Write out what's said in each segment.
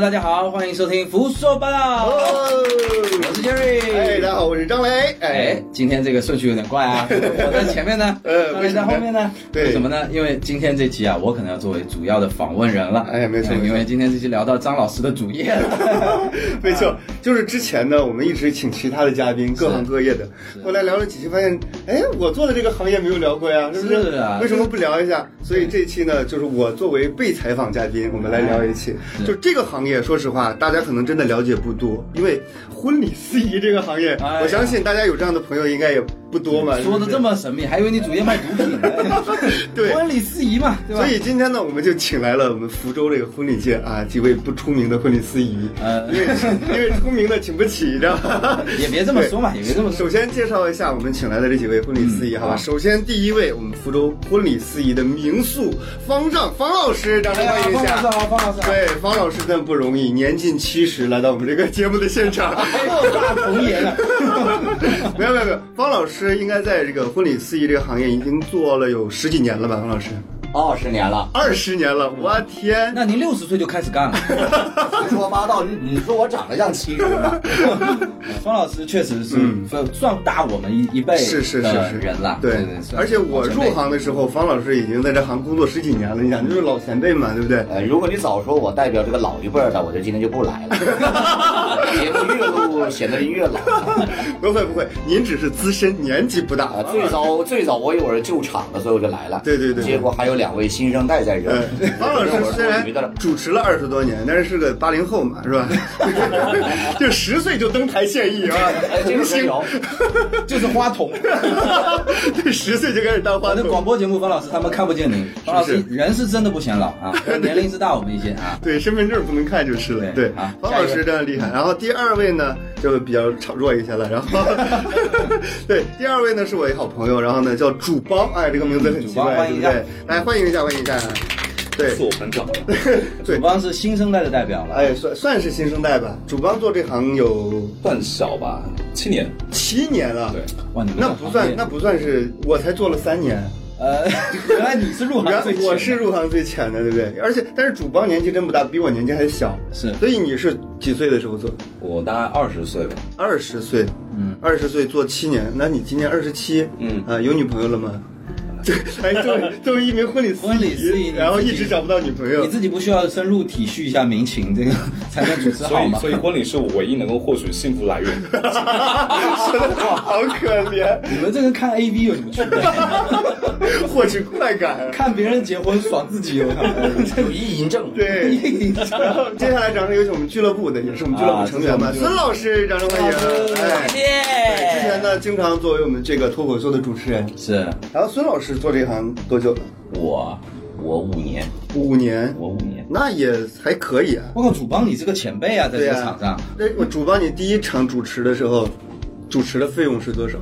大家好，欢迎收听胡说八道，哦，我是 Jerry。哎，大家好，我是张雷。哎哎，，今天这个顺序有点怪啊，我在前面呢，呃张磊在后面呢，对为什么呢？因为今天这期啊，我可能要作为主要的访问人了。哎没错因为今天这期聊到张老师的主业了。没错，就是之前呢，我们一直请其他的嘉宾，各行各业的，后来聊了几期，发现，哎，我做的这个行业没有聊过呀，是不是？为什么不聊一下？所以这一期呢，就是我作为被采访嘉宾，我们来聊一期。就这个行业，说实话，大家可能真的了解不多，因为婚礼司仪这个行业，我相信大家有这样的朋友应该也不多嘛。说的这么。神秘，还以为你主业卖毒品呢。对婚礼司仪嘛，对吧？所以今天呢，我们就请来了我们福州这个婚礼界啊几位不出名的婚礼司仪，呃因为因为出名的请不起，知道吗？也别这么说嘛，也别这么说。首先介绍一下我们请来的这几位婚礼司仪，好吧？首先第一位，我们福州婚礼司仪的名宿方丈方老师，掌声欢迎一下。方老师好，方老师好。对，方老师真的不容易，年近七十来到我们这个节目的现场。六大红颜了。没有没有没有，方老师应该在这个婚礼司仪这个行业已经做了有十几年了吧？方老师，二十年了，二十年了，我天！那您六十岁就开始干了。胡 说八道！你你说我长得像七十吗？方老师确实是嗯算算大我们一一辈是是是是人了。对对，算而且我入行的时候，方老师已经在这行工作十几年了，你想就是老前辈嘛，对不对？呃，如果你早说我代表这个老一辈儿的，我就今天就不来了。节目越录显得越老不会不会，您只是资深，年纪不大啊！最早最早我以为我是救场的，所以我就来了。对对对结果还有两位新生代在这。方老师虽然。主持了二十多年，但是是个八零后嘛，是吧？就十岁就登台献艺啊哎，这个真有，就是花童。对，十岁就开始当花反正广。播节目方老师他们看不见您，方老师是人是真的不显老啊，年龄是大我们一些啊。对，身份证不能看就是了。对方老师这样厉害。然后第二位呢，就比较炒弱一些了。然后，对，第二位呢是我一好朋友，然后呢叫主帮，哎，这个名字很奇怪，对不对？来欢迎一下，欢迎一下。对，自我膨胀。对主帮是新生代的代表了，哎，算算是新生代吧。主帮做这行有算小吧，七年。七年了。对，哇，你那不算那不算是，我才做了三年。呃，原来你是入行最浅的我是入行最浅的，对不对？而且，但是主帮年纪真不大，比我年纪还小。是所以你是几岁的时候做？我大概二十岁吧。二十岁，嗯，二十岁做七年，那你今年二十七，嗯啊，有女朋友了吗？对，哎，作为 作为一名婚礼司婚礼司仪然后一直找不到女朋友你，自己不需要深入体恤一下民情，这个才能主持所好吗？以，所以婚礼是我唯一能够获取幸福来源。好可怜，你们这跟看 A V 有什么区别？获取快感。看别人结婚爽自己有有一银证。对，然后接下来掌声有请我们俱乐部的，也是我们俱乐部成员嘛，啊孙老师，掌声欢迎。哎，之前耶！呢，经常作为我们这个脱口秀的主持人，是然后孙老师做这行多久了？我我五年，五年，我五年。那也还可以啊。我靠，主帮你这个前辈啊，在这、个场上。那我主帮你第一场主持的时候，主持的费用是多少？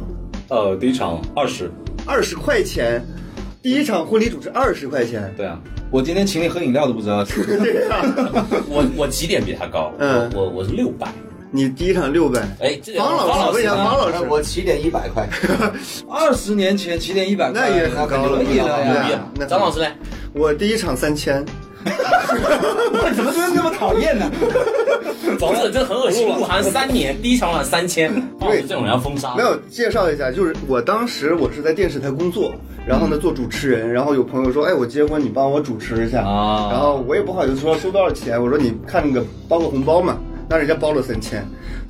呃，第一场二十。二十块钱。第一场婚礼主持二十块钱。对啊，我今天请你喝饮料都不知道。我我几点比他高，嗯我我我是六百。你第一场六百。哎，这方老师，问一下呢方老师，我起点一百块，二十年前起点一百块，那也很高了，了呀。那张老师呢？我第一场三千。我怎么觉得那么讨厌呢？总之这很恶心，入行三年，第一场晚三千，方老师这种人要封杀。没有介绍一下，就是我当时我是在电视台工作，然后呢做主持人，然后有朋友说，哎，我结婚你帮我主持一下，啊然后我也不好意思说收多少钱，我说你看那个包个红包嘛，但人家包了三千，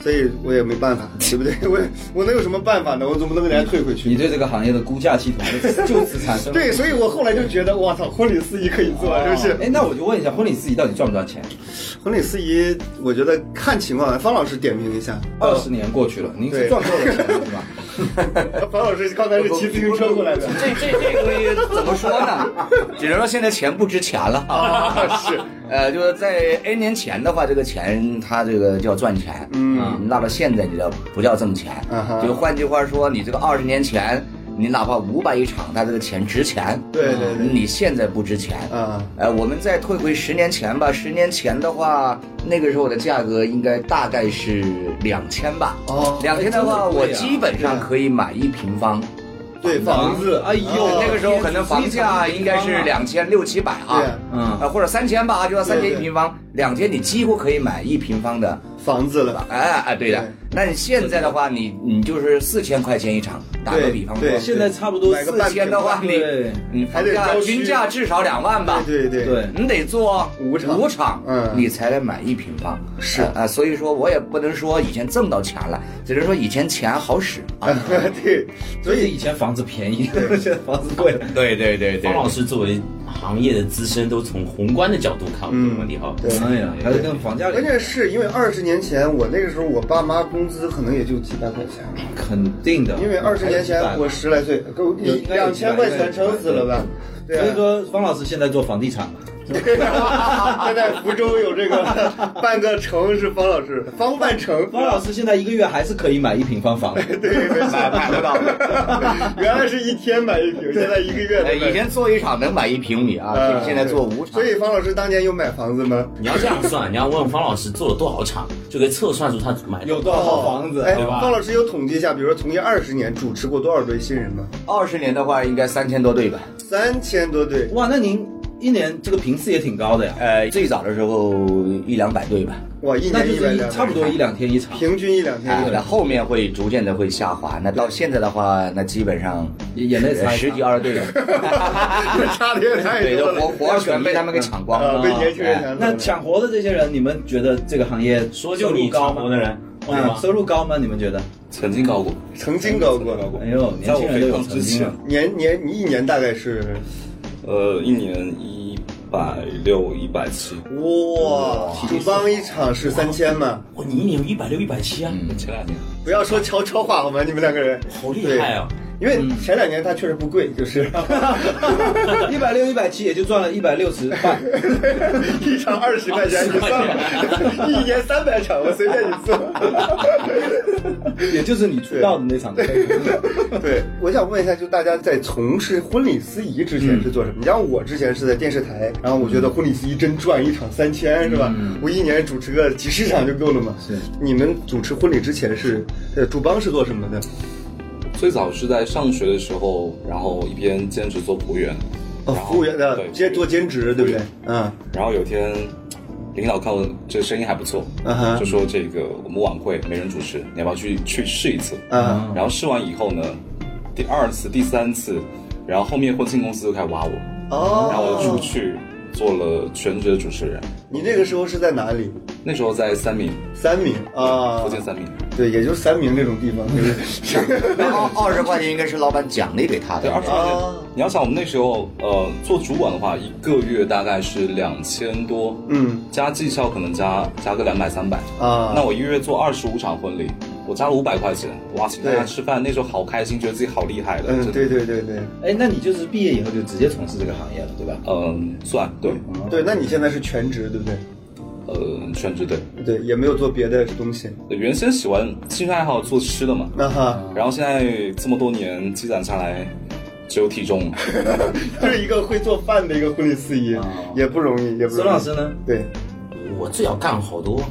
所以我也没办法，对不对？我我能有什么办法呢？我总不能给人家退回去。你对这个行业的估价系统就就此产生。对，所以我后来就觉得，我操，婚礼司仪可以做，是不是？哎，那我就问一下，婚礼司仪到底赚不赚钱？婚礼司仪，我觉得看情况，方老师点评一下。二十年过去了，您是对赚够了钱了 是吧？方老师刚才是骑自行车过来的。这这这个东西怎么说呢？只能说现在钱不值钱了。啊，是，呃，就是在 N 年前的话，这个钱它这个叫赚钱，嗯，那到现在你叫不叫挣钱？就换句话说，你这个二十年前，你哪怕五百一场，他这个钱值钱。对对对你现在不值钱。嗯，呃，我们再退回十年前吧，十年前的话，那个时候的价格应该大概是两千吧。哦两千的话，我基本上可以买一平方，对房子，哎呦哦那个时候可能房价应该是两千六七百啊对，嗯啊或者三千吧，就要三千一平方，两千你几乎可以买一平方的。房子了，哎哎，对的。那你现在的话，你你就是四千块钱一场，打个比方说，现在差不多四千的话，你你还得房价均价至少两万吧？对对对你得做五场五场，嗯你才能买一平方。是啊、所以说我也不能说以前挣到钱了，只能说以前钱好使 啊。对，所以以前房子便宜，现在房子贵了。对对对方老师作为行业的资深，都从宏观的角度看这个问题哈。对。哎呀，还是跟房价关键是因为二十年前我那个时候我爸妈工资可能也就几百块钱，肯定的，因为二十年前我十来岁，够两千块钱撑死了吧？所以说方老师现在做房地产嘛，对啊，现在福州有这个半个城是方老师，方半城。方老师现在一个月还是可以买一平方房。对，没错买买得到。原来是一天买一平，现在一个月以前做一场能买一平米啊，呃现在做五场所。以方老师当年有买房子吗？你要这样算，你要问方老师做了多少场，就可以测算出他买有多少套房子？哎，对吧方老师有统计一下，比如说从业二十年，主持过多少对新人吗？二十年的话，应该三千多对吧？三千多对。哇，那您一年这个频次也挺高的呀，呃，最早的时候一两百对吧？哇，一年一百两，差不多一两天一场，平均一两天啊，一场。那后面会逐渐的会下滑。那到现在的话，那基本上眼泪擦一擦十几二十对了，差的也太对，多了。对活活全被他们给抢光啊，了。被年轻人。那抢活的这些人，你们觉得这个行业说就你收入高吗？抢活的人，对啊，吧？收入高吗？你们觉得？曾经高过，曾经高过，高过哎呦，年轻人都有曾经啊，年年你一年大概是呃，一年一百六、一百七，哇，主帮一场是三千嘛？哇，你一年有一百六、一百七啊，前两年不要说悄悄话好吗？你们两个人好厉害啊！因为前两年它确实不贵，就是 一百六一百七也就赚了一百六十块，一场二十块钱，你算吧，一年三百场，我随便你算。也就是你出道的那场。对，我想问一下，就大家在从事婚礼司仪之前是做什么？你像我之前是在电视台，然后我觉得婚礼司仪真赚，一场三千是吧？我一年主持个几十场就够了嘛。是，你们主持婚礼之前是，呃，主帮是做什么的？最早是在上学的时候，然后一边兼职做服务员，哦，然后服务员的对兼做兼职，对不对？对？嗯。然后有天领导看我这个声音还不错，嗯哼。就说这个我们晚会没人主持，你要不要去去试一次？嗯，然后试完以后呢，第二次、第三次，然后后面婚庆公司就开始挖我，哦，然后我就出去做了全职的主持人。你那个时候是在哪里？那时候在三明，三明啊福，建三明。对，也就三明这种地方，对不对？那二二十块钱应该是老板奖励给他的。对，二十块哦钱。你要想我们那时候，呃，做主管的话，一个月大概是两千多，嗯加绩效可能加加个两百三百。啊，那我一个月做二十五场婚礼，我加了五百块钱，哇，请大家吃饭，那时候好开心，觉得自己好厉害的。嗯，对对对对哎，那你就是毕业以后就直接从事这个行业了，对吧？嗯，算对，对，那你现在是全职，对不对？呃，全职对。对，也没有做别的东西。原先喜欢兴趣爱好做吃的嘛，那哈，然后现在这么多年积攒下来，只有体重。就是一个会做饭的一个婚礼司仪，也不容易，也不容易。孙老师呢？对，我最早干好多，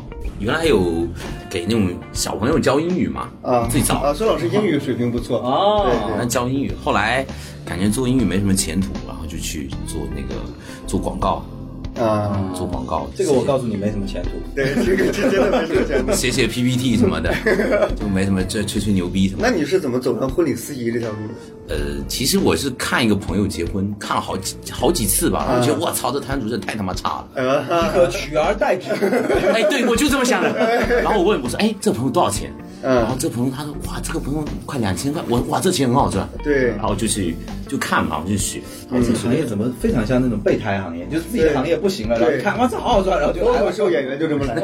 原来有给那种小朋友教英语嘛，啊，最早。啊，孙老师英语水平不错。啊对原来教英语，后来感觉做英语没什么前途，然后就去做那个做广告，对啊，做广告。这个我告诉你没什么前途。对，这个这真的没什么前途。写写 PPT 什么的，就没什么这吹吹牛逼什么。那你是怎么走上婚礼司仪这条路的？呃，其实我是看一个朋友结婚，看了好几好几次吧，然后觉得我操，这摊主真的太他妈差了。呃，一个取而代之，哎，对，我就这么想的。然后我问我说，哎，这朋友多少钱？嗯然后这朋友他说，哇，这个朋友快两千块，我哇，这钱很好赚。对然后就去就看嘛，我就学。哎，这个行业怎么非常像那种备胎行业？就是自己的行业不行了，然后对看哇，这好好赚，然后就脱来口秀演员就这么来。这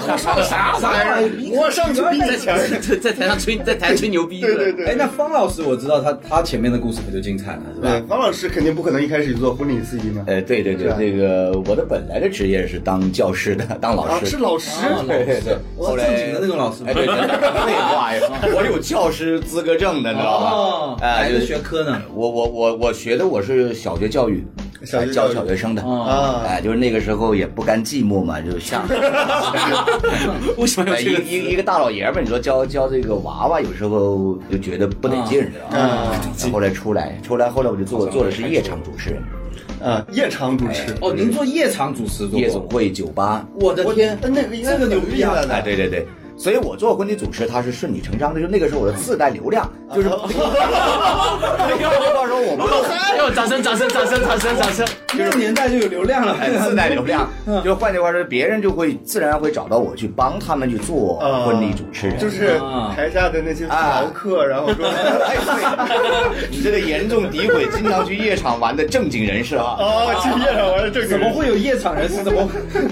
头上啥玩意儿？我上去比你强。在在台上吹，在台上吹牛逼。对对对。哎，那方老师我知道他他前面的故事可就精彩了，是吧？方老师肯定不可能一开始就做婚礼司仪嘛。哎，对对对，这个我的本来的职业是当教师的，当老啊，师。是老师。对对对，后来正经的那种老师对对对，废话呀，我有教师资格证的，你知道哦吧？，哎，哪个就是学科呢？我我我我学的我是小学教育，小学教小学生的啊哎，就是那个时候也不甘寂寞嘛，就像 为什么要哎这个一一一个大老爷们儿，你说教教这个娃娃，有时候就觉得不得劲，知道吗？然后后来出来，出来后来我就做做的是夜场主持人，啊，夜场主持，哦，您做夜场主持夜总会、酒吧，我的天，那那个应该这个牛逼啊！很厉害的哎，对对对。所以我做婚礼主持，他是顺理成章的。就那个时候我的自带流量，就是到时候我不用哎呦，掌声，掌声，掌声，掌声，掌声！那个年代就有流量了，还自带流量，就换句话说，别人就会自然会找到我去帮他们去做婚礼主持人。就是啊台下的那些嫖客，然后说，哎，对，你这个严重诋毁经常去夜场玩的正经人士啊！哦，去夜场玩的正经人怎么会有夜场人士？怎么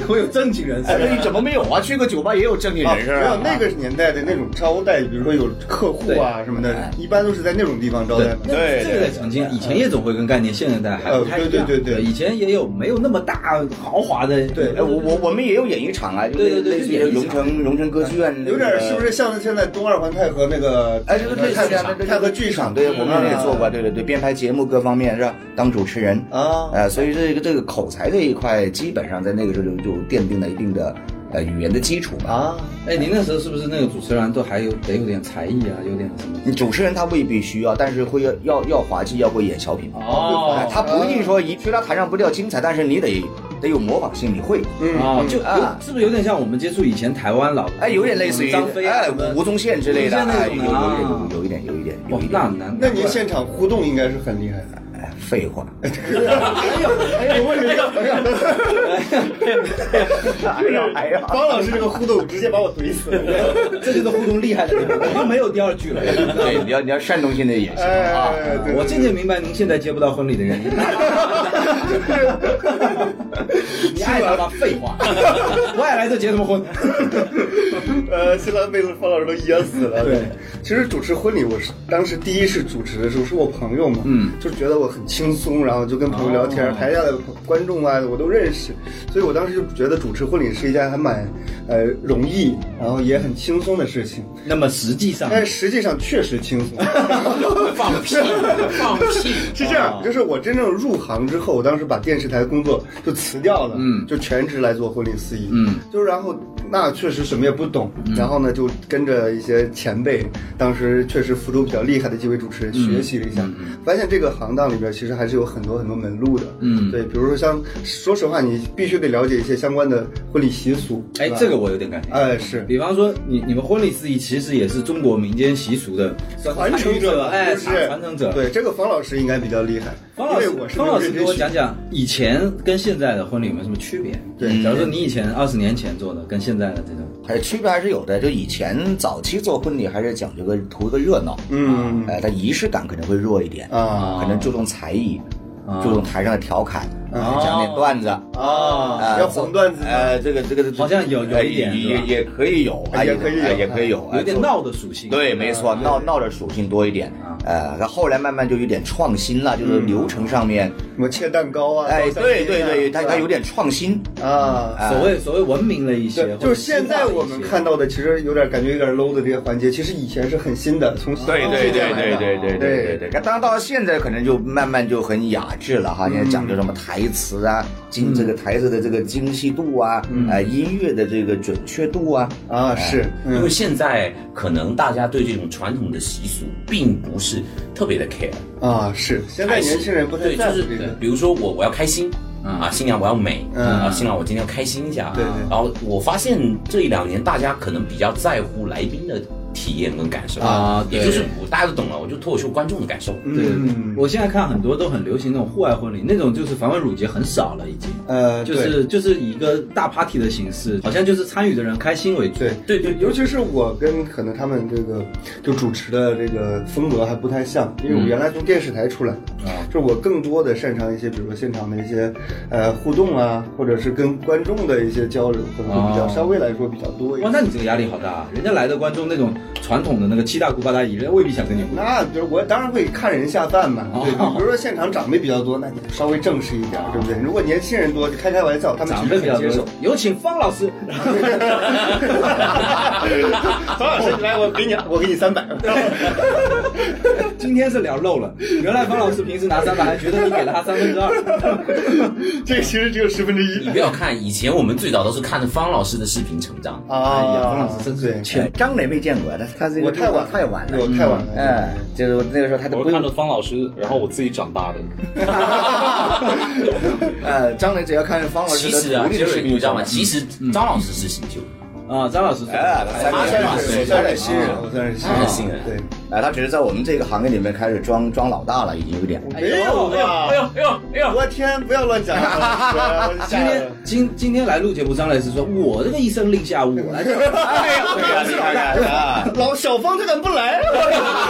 会有正经人士？哎，你怎么没有啊？去个酒吧也有正经啊，人士没那个年代的那种招待，比如说有客户啊什么的，一般都是在那种地方招待嘛。对这个得澄清，以前夜总会跟概念现在还不太一样。呃对对对对以前也有没有那么大豪华的。对哎，我我我们也有演艺场啊，对对对类似于演艺场荣城荣城歌剧院，有点是不是？像现在东二环太和那个？哎，就是类似于太和太和剧场，对，我们也做过，对对对，编排节目各方面是吧？当主持人啊呃，所以这个这个口才这一块，基本上在那个时候就就奠定了一定的呃语言的基础吧。啊，哎，您那时候是不是那个主持人都还有得有点才艺啊？有点什么？你主持人他未必需要，但是会要要要滑稽，要会演小品。哦哎他不一定说一去到台上不掉精彩，但是你得得有模仿性，你会。嗯啊，就有啊是不是有点像我们接触以前台湾老哎，有点类似于张飞啊哎吴宗宪之类的，有那种的啊有一点有有一点有哦一点，那难。那您现场互动应该是很厉害的。哎废话。哎呀，哎呦，我问你个，哎呀哎呀，方老师这个互动直接把我怼死了。这就是互动厉害的地方，我就没有第二句了。对，你要你要煽动性的也行啊。我渐渐明白您现在接不到婚礼的原因。你爱他妈废话，我爱来就结什么婚？呃，新郎被方老师都噎死了。对，其实主持婚礼，我是当时第一次主持的时候，是我朋友嘛，嗯，就觉得我很轻松，然后就跟朋友聊天，哦。台下的观众啊，我都认识，所以我当时就觉得主持婚礼是一件还蛮呃容易，然后也很轻松的事情。那么实际上，但实际上确实轻松。放屁，放屁！是这样，就是我真正入行之后，我当时把电视台工作就辞掉了，嗯。就全职来做婚礼司仪，嗯，就然后那确实什么也不懂，然后呢就跟着一些前辈，当时确实福州比较厉害的几位主持人学习了一下，发现这个行当里边其实还是有很多很多门路的，嗯对，比如说像说实话，你必须得了解一些相关的婚礼习俗，哎这个我有点感觉。哎是。比方说，你你们婚礼司仪其实也是中国民间习俗的传承者，哎，是传承者。对这个方老师应该比较厉害，方老师方老师给我讲讲以前跟现在的婚礼有没有什么区别？对假如说你以前二十年前做的，跟现在的这种，还是区别还是有的。就以前早期做婚礼还是讲究个图个热闹，嗯哎，它仪式感可能会弱一点，啊可能注重才艺，啊注重台上的调侃，讲点段子。啊，啊，要黄段子吗呃，这个这个好像有有呃一点也也也可以有，啊也可以有哎也可以有，有点哎闹的属性。对，没错，闹闹的属性多一点。呃，那后后来慢慢就有点创新了，就是流程上面，什么切蛋糕啊？哎，对对对，它它有点创新。啊。所谓所谓文明了一些就是现在我们看到的，其实有点感觉有点 low 的这些环节，其实以前是很新的，从对对对对对对对对对。那当然到了现在，可能就慢慢就很雅致了哈。现在讲究什么台词啊，精这个台词的这个精细度啊，呃，音乐的这个准确度啊，啊，是，嗯因为现在可能大家对这种传统的习俗并不是特别的 care，啊是，现在年轻人不太对，就是在乎这个，比如说我我要开心。啊，新娘我要美，嗯啊，新郎我今天要开心一下，对对然后我发现这一两年大家可能比较在乎来宾的体验跟感受啊也就是我大家都懂了，我就脱口秀观众的感受，对，嗯我现在看很多都很流行那种户外婚礼，那种就是繁文缛节很少了，已经。呃，就是就是以一个大 party 的形式，好像就是参与的人开心为主。对对对尤其是我跟可能他们这个就主持的这个风格还不太像，因为我原来从电视台出来，啊就是我更多的擅长一些，比如说现场的一些呃互动啊，或者是跟观众的一些交流，可能会比较哦稍微来说比较多一哇，点。那你这个压力好大啊！人家来的观众那种传统的那个七大姑八大姨，人家未必想跟你互动。那就是我当然会看人下饭嘛，对，比如说现场长辈比较多，那你稍微正式一点，对不对？如果年轻人多，就开开玩笑，他们其长辈比较实很接受。，有请方老师。方老师，来，我给你，我给你三百。今天是聊漏了，原来方老师平时拿三百，还觉得你给了他三分之二。这个其实只有十分之一你不要看，以前我们最早都是看着方老师的视频成长。哎呀，啊。方老师真是。张磊没见过，他他这个我太晚太晚了，我太晚了。哎，就是那个时候他都看着，方老师，然后我自己长大的。呃，张磊只要看着方老师的其实啊，杰瑞，独立的视频，你知道吗？其实张老师是新秀，啊，张老师，哎，他是我算是新人，我算是新人。他是新人。对，哎，他只是在我们这个行业里面开始装装老大了，已经有点。没有吧？哎呦哎呦哎呦！我天，不要乱讲啊！今天今今天来录节目，张磊是说，我这个一声令下，我来老小芳他敢不来？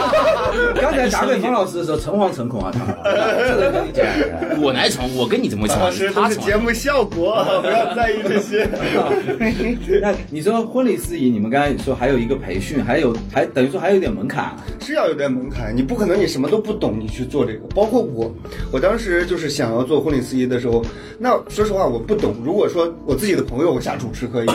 刚才打给方老师的时候，诚惶诚恐啊，我来宠，我跟你怎么宠老师？都他是节目效果，不要在意这些。那你说婚礼司仪，你们刚才说还有一个培训，还有还等于说还有一点门槛啊。是要有点门槛，你不可能你什么都不懂，你去做这个。包括我，我当时就是想要做婚礼司仪的时候，那说实话我不懂。如果说我自己的朋友我瞎主持可以，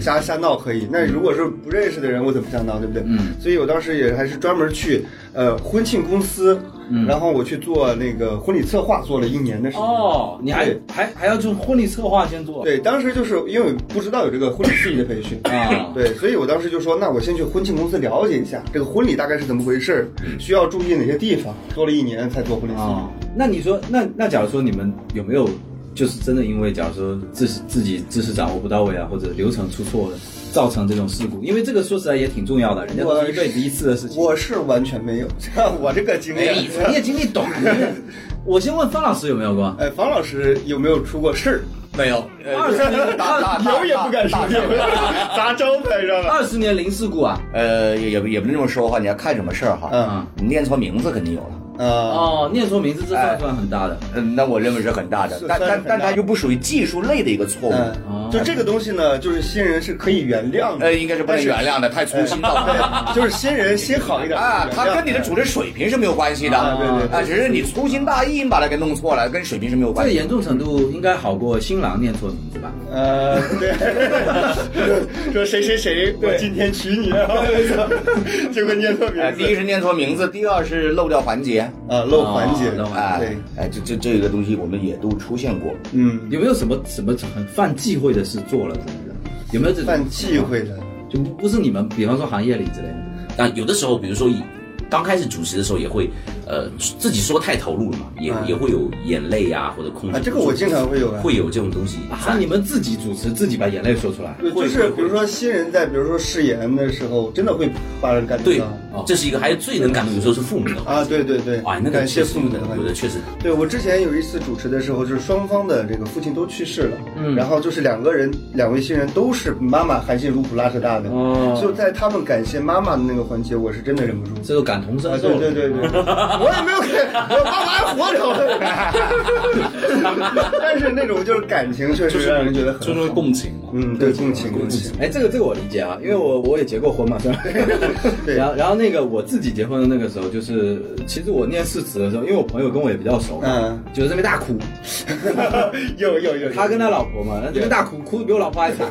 瞎瞎闹可以，那如果是不认识的人，我怎么瞎闹，对不对？嗯所以我当时也还是专门去呃婚庆公司，嗯然后我去做那个婚礼策划，做了一年的时间。哦，你还还还要做婚礼策划先做。对，当时就是因为不知道有这个婚礼司仪的培训啊对，所以我当时就说，那我先去婚庆公司了解一下这个婚礼大概是怎么回事儿，需要注意哪些地方。做了一年才做婚礼司仪。啊，那你说，那那假如说你们有没有就是真的因为假如说自自己知识掌握不到位啊，或者流程出错了，造成这种事故？因为这个说实在也挺重要的，人家都是一辈子一次的事情。我是完全没有，我这个经验。哎，你也经历短。我先问方老师有没有过？哎，方老师有没有出过事儿？没有，二十年，二有也不敢说，砸招牌上了。二十年零事故啊！呃，也也也不能这么说话，你要看什么事儿哈。嗯你念错名字肯定有了。啊，哦，念错名字这算算很大的。嗯，那我认为是很大的，但但但它又不属于技术类的一个错误，嗯，就这个东西呢，就是新人是可以原谅的。呃，应该是不能原谅的，太粗心了。就是新人心好一点啊，他跟你的主主持水平是没有关系的，啊对对对啊，只是你粗心大意把它给弄错了，跟水平是没有关系。这严重程度应该好过新郎念错名字吧？呃，对，说谁谁谁，我今天娶你，结果念错名呃，字。第一是念错名字，第二是漏掉环节，啊，漏环节哦漏，环哎对，哎，这这这个东西我们也都出现过。嗯，有没有什么什么很犯忌讳的事做了？真的有没有这种犯忌讳的。就不不是你们，比方说行业里之类的。但有的时候，比如说以刚开始主持的时候，也会呃自己说太投入了嘛，也、嗯。也会有眼泪啊或者控制啊，这个我经常会有啊。会有这种东西。啊，你们自己主持，自己把眼泪说出来。对就是比如说新人在比如说誓言的时候，真的会把人感动对这是一个，还有最能感动，有时候是父母的话。啊，对对对，啊，那个感谢确实父母的话有的确实。对我之前有一次主持的时候，就是双方的这个父亲都去世了，嗯。然后就是两个人，两位新人都是妈妈含辛茹苦拉扯大的，哦。就在他们感谢妈妈的那个环节，我是真的忍不住。这都感同身啊，对对对对，我也没有看，我妈妈还活着，但是那种就是感情确实让人觉得很就是。共情嘛。嗯，对，共情共情。哎，这个这个我理解啊，因为我我也结过婚嘛，对吧？对然后然后那个我自己结婚的那个时候，就是其实我念誓词的时候，因为我朋友跟我也比较熟，嗯，就在那边大哭，有有有，他跟他老婆嘛，在那边大哭，哭的比我老婆还惨。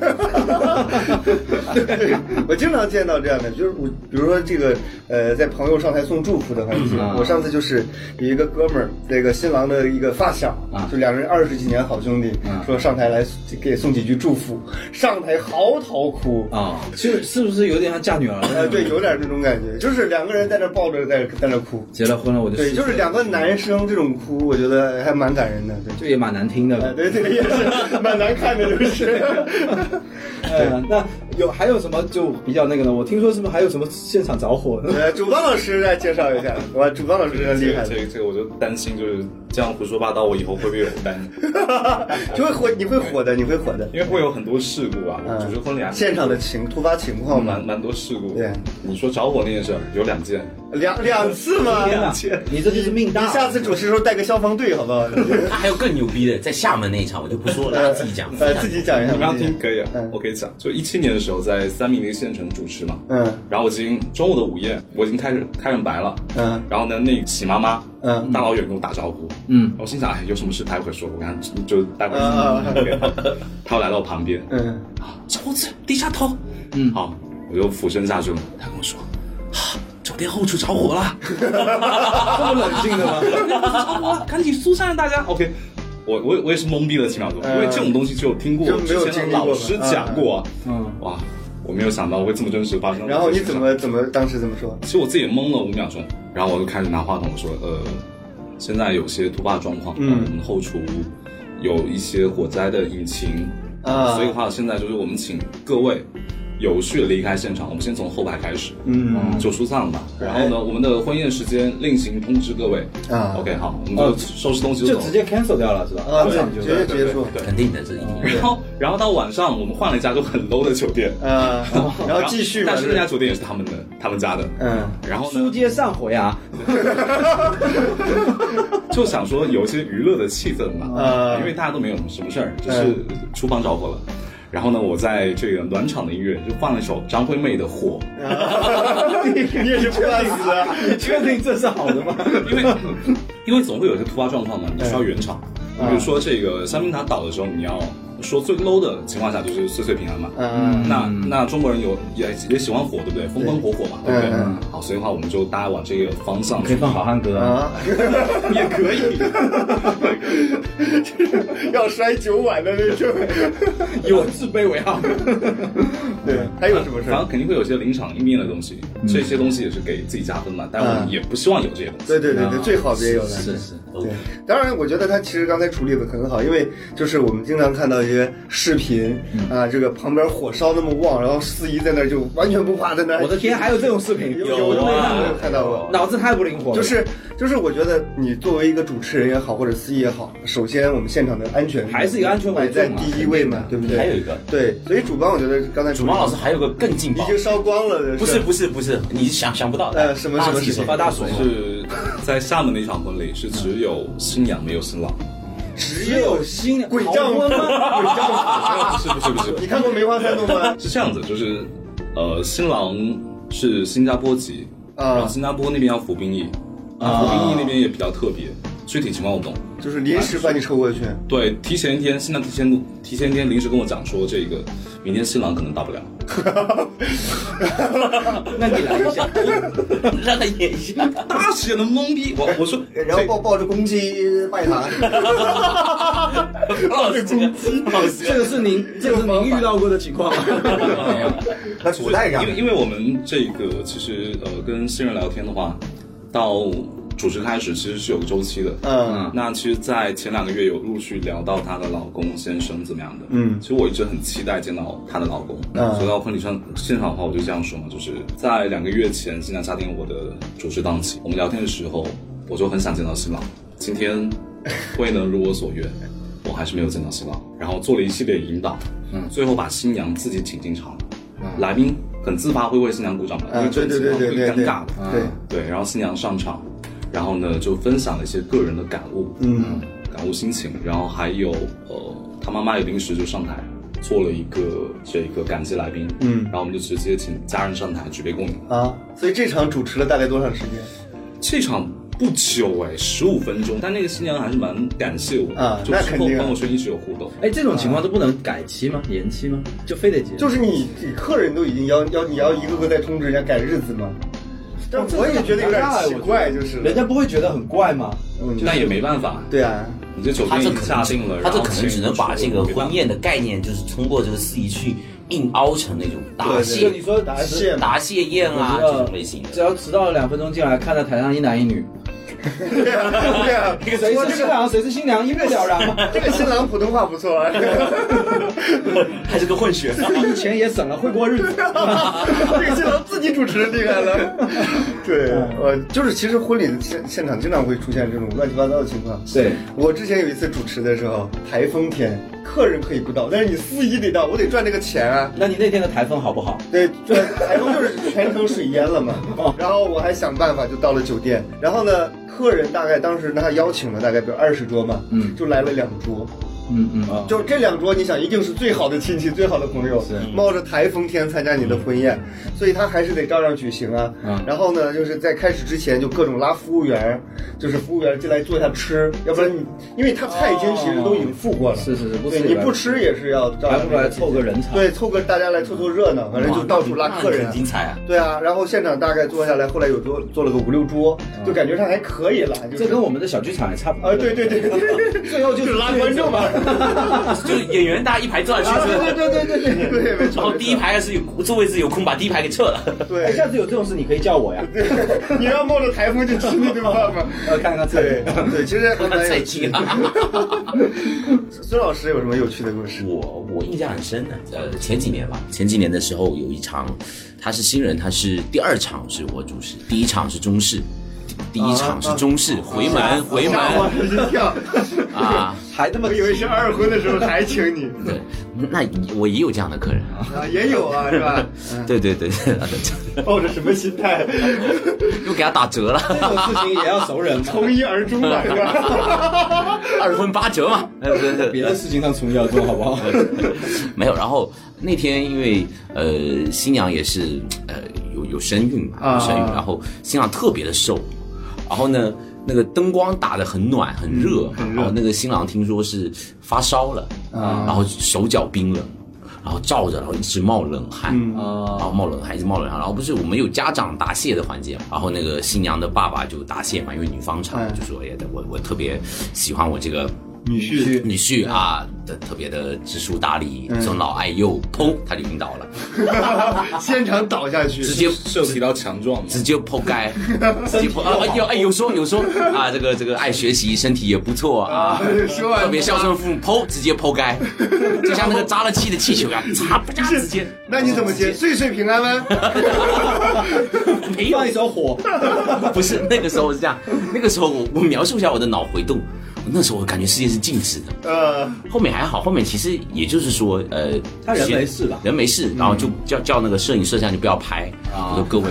对，我经常见到这样的，就是我，比如说这个，呃，在朋友上台送祝福的环节，嗯。我上次就是有一个哥们儿，那个新郎的一个发小，啊就两人二十几年好兄弟，嗯。说上台来给送几句祝福，上台嚎啕哭。啊，是是不是有点像嫁女儿？呃，对，有点那种感觉，就是两个人在那抱着在在那哭，结了婚了我就对，就是两个男生这种哭，我觉得还蛮感人的，对，就也蛮难听的。对对，也是蛮难看的，就是。呃，那有还有什么就比较那个呢？我听说是不是还有什么现场着火？呃，主帮老师再介绍一下，哇，主帮老师真这个厉害这个这个，我就担心就是这样胡说八道，我以后会不会有担？就会火，你会火的，你会火的。因为会有很多事故啊，嗯主持婚礼啊，现场的情突发情况嘛蛮，蛮多事故。对，你说着火那件事有两件，两两次吗？两件，你这就是命大。你下次主持的时候带个消防队好不好？他 还有更牛逼的，在厦门那一场我就不说了，他 自己讲。呃，自己讲一下。你们要听可以啊嗯，我可以讲。就一七年的时候，在三明那个县城主持嘛，嗯然后我已经中午的午宴，我已经开始开始白了，嗯然后呢，那个喜妈妈，嗯大老远跟我打招呼，嗯，我心想，哎，有什么事他也会说，我刚就待会啊儿。他又来到我旁边，嗯小伙子，低下头。嗯好，我就俯身下去了。他跟我说，啊，酒店后厨着火了，这么冷静的吗？着火了，赶紧疏散大家。OK，我我我也是懵逼了几秒钟，因为这种东西只有听过之前老师讲过啊。嗯，哇，我没有想到会这么真实发生。然后你怎？么怎么当时怎么说？其实我自己也懵了五秒钟，然后我就开始拿话筒说，呃，现在有些突发状况，嗯。我们后厨有一些火灾的引擎，啊。所以的话现在就是我们请各位有序的离开现场，我们先从后排开始，嗯就疏散了吧。然后呢，我们的婚宴时间另行通知各位。啊 OK，好，我们就收拾东西。就直接 cancel 掉了是吧？啊，对，直接直接说。肯定的，这一定。然后，然后到晚上，我们换了一家就很 low 的酒店，啊，然后继续，但是那家酒店也是他们的，他们家的。嗯然后呢书，接上回啊，就想说有一些娱乐的气氛嘛，呃因为大家都没有什么事儿，就是厨房着火了。然后呢，我在这个暖场的音乐就放了一首张惠妹的《火你 你也是不要死啊？你确定这是好的吗？》，因为因为总会有一些突发状况嘛，你需要圆场。你比如说这个三明塔倒的时候，你要说最 low 的情况下就是岁岁平安嘛。嗯那那中国人有也也喜欢火，对不对？风风火火嘛，对不对嗯？好，所以的话我们就大家往这个方向可以放好汉歌啊。啊，也可以。要摔酒碗的那种。以我自卑为傲。对，还有什么事儿？反正肯定会有些临场应变的东西，这些东西也是给自己加分嘛。但我们也不希望有这些东西。对对对对，最好别有的。是是，对，当然，我觉得他其实刚才处理的很好，因为就是我们经常看到一些视频啊，这个旁边火烧那么旺，然后司仪在那儿就完全不怕，在那儿我的天，还有这种视频？有有的没看到过。脑子太不灵活了。就是就是，我觉得你作为一个主持人也好，或者司仪也好，首先我们现场的安全还是一个安全为摆在第一位嘛，对不对？还有一个对，所以主办我觉得刚才主办老师还有个更劲爆已，经烧光了的，不是不是不是，你想想不到的。呃什么什么事情发大水？是在厦门的一场婚礼，是只有新娘没有新郎。只有新鬼丈夫吗？鬼丈夫，不是不是不是，你看过《梅花三弄》吗？是这样子，就是呃，新郎是新加坡籍，啊然后新加坡那边要服兵役，啊，服兵役那边也比较特别，具体情况我不懂。就是临时把你抽过去。对，提前一天，新娘提前提前一天临时跟我讲说，这个明天新郎可能到不了。那你来一下。让他演一下。大写的懵逼，我我说，然后抱抱着公鸡拜堂，抱着公鸡，这个是您，这个是您遇到过的情况吗？那古代这样因为因为我们这个其实呃跟新人聊天的话，到主持开始其实是有个周期的。嗯。那其实，在前两个月有陆续聊到她的老公先生怎么样的，嗯。其实我一直很期待见到她的老公，嗯。所以到婚礼上现场的话，我就这样说嘛，就是在两个月前，新娘下定我的主持档期，我们聊天的时候，我就很想见到新郎，今天未能如我所愿，我还是没有见到新郎，然后做了一系列引导，嗯，最后把新娘自己请进场，来宾很自发会为新娘鼓掌嘛，因为这种情况会尴尬的，对，对，然后新娘上场，然后呢就分享了一些个人的感悟，嗯，感悟心情，然后还有呃，他妈妈也临时就上台做了一个这个感激来宾，嗯然后我们就直接请家人上台举杯共饮。啊，所以这场主持了大概多长时间？这场不久哎，十五分钟，但那个新娘还是蛮感谢我啊就之后朋友圈一直有互动。哎，这种情况都不能改期吗？延期吗？就非得结？就是你你客人都已经要要你要一个个再通知人家改日子吗？但我也觉得有点奇怪，就是人家不会觉得很怪吗？嗯，那也没办法，对啊，你这酒店已经他这可能下定了，他这可能只能把这个婚宴的概念，就是通过这个司仪去硬凹成那种答谢你说答谢，答谢宴啊这种类型的。只要迟到了两分钟进来，看到台上一男一女，对啊，对啊，谁是新郎谁是新娘一目了然嘛。这个新郎普通话不错啊，还是个混血，钱也省了，会过日子。这个新郎自己主持厉害了。对，呃，就是其实婚礼的现现场经常会出现这种乱七八糟的情况。对，我之前有一次主持的时候，台风天，客人可以不到，但是你司仪得到，我得赚这个钱啊。那你那天的台风好不好？对，这台风就是全程水淹了嘛。然后我还想办法就到了酒店，然后呢，客人大概当时他邀请了大概比如二十桌嘛，嗯就来了两桌。嗯嗯嗯啊，就这两桌，你想一定是最好的亲戚、最好的朋友，是冒着台风天参加你的婚宴，所以他还是得照样举行啊。嗯然后呢，就是在开始之前就各种拉服务员，就是服务员进来坐下吃，要不然你因为他菜金其实都已经付过了，是是是，不对，你不吃也是要照样来不来凑个人才？对，凑个大家来凑凑热闹，反正就到处拉客人很。精彩啊！对啊，然后现场大概坐下来，后来有坐坐了个五六桌，就感觉上还可以了。就是这跟我们的小剧场也差不多。啊，对对对对，最后就是拉观众嘛。就是演员大家一排坐下去？对对对对对对，没错。然后第一排要是有座位置有空，把第一排给撤了。哎，对，下次有这种事你可以叫我呀。你要冒着台风去吃那顿饭吗？要，看看菜对对，其实还蛮再有趣见的。孙老师有什么有趣的故事？我我印象很深的，呃，前几年吧，前几年的时候有一场，他是新人，他是第二场是我主持，第一场是中式，第一场是中式，回门回门啊，还那么我以为是二婚的时候还请你对，那我也有这样的客人，啊，也有啊，是吧？对对对对，抱着什么心态？又给他打折了，这种事情也要熟人嘛。从一而终啊，是吧？二婚八折嘛，对对对别的事情上从一而终，好不好？没有，然后那天因为呃新娘也是呃有有身孕嘛，有身孕，啊然后新娘特别的瘦，然后呢那个灯光打得很暖很热，很热。然后那个新郎听说是发烧了，啊。然后手脚冰冷，然后照着，然后一直冒冷汗。然后冒冷汗，一直冒冷汗，然后不是我们有家长答谢的环节嘛，然后那个新娘的爸爸就答谢嘛，因为女方场哎就说，哎呀，我我特别喜欢我这个女婿。女婿。啊的特别的知书达理、嗯。尊老爱幼，砰，他就晕倒了，现场倒下去，直接是有提到强壮？直接剖开，直接剖啊！有哎有说有说啊，这个这个爱学习，身体也不错啊，特别孝顺父母，剖直接剖开，就像那个扎了气的气球一样，嚓不嚓直接。那你怎么接？岁岁平安吗？没有。放一首火，不是那个时候是这样，那个时候我我描述一下我的脑回动，那时候我感觉世界是静止的，呃，后面还好，后面其实也就是说，呃，他人没事吧？人没事，然后就叫叫那个摄影摄像就不要拍，我说 各位，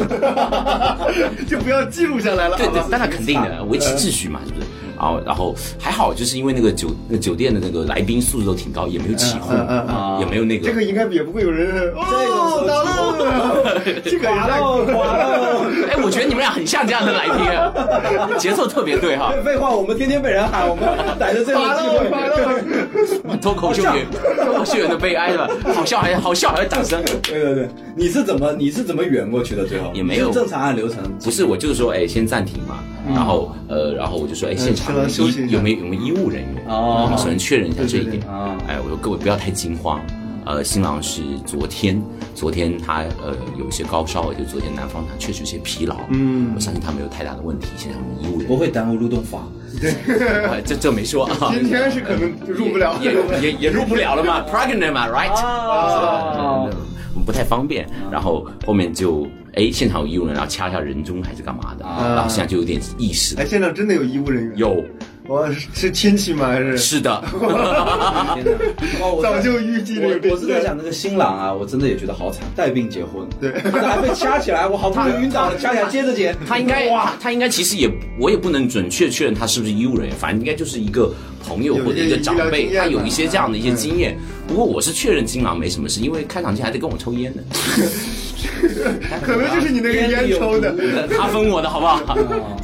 就不要记录下来了。对对那那肯定的，维持秩序嘛，是不是？然后然后还好，就是因为那个酒那酒店的那个来宾素质都挺高，也没有起哄嗯嗯嗯啊，也没有那个这个应该也不会有人哦，倒了，这个也滑太喽滑喽。哎，我觉得你们俩很像这样的来宾啊，节奏特别对哈。废话，我们天天被人喊，我们逮着这种滑机会。了，脱口秀演脱口秀演的悲哀是吧？好笑还好笑还有掌声，对对对，你是怎么你是怎么圆过去的？最后也没有正常按流程。不是我就是说哎先暂停嘛，然后呃然后我就说哎现场有没有有没有医务人员哦。我们首先确认一下这一点对对。对啊。哎我说各位不要太惊慌。呃，新郎是昨天，昨天他呃有一些高烧，就昨天男方他确实有些疲劳，嗯。我相信他没有太大的问题。现在我们医务人不会耽误入洞法。员，哎这这没说啊，今天是可能就入不了。也也也入不了了嘛，pregnant 嘛，right？哦。是我们不太方便，然后后面就哎现场有医务人员，然后掐一下人中还是干嘛的，啊。然后现在就有点意识哎，，现场真的有医务人员？，有。我是是亲戚吗？还是？是的，哦，我早就预计了我我是在想那个新郎啊，我真的也觉得好惨，带病结婚，对。他还被掐起来，我好不容易晕倒了，掐起来接着剪，他应该哇，他应该其实也我也不能准确确认他是不是医务人员，反正应该就是一个朋友或者一个长辈，他有一些这样的一些经验。不过我是确认新郎没什么事，因为开场前还得跟我抽烟呢，可能就是你那个烟抽的。他分我的好不好？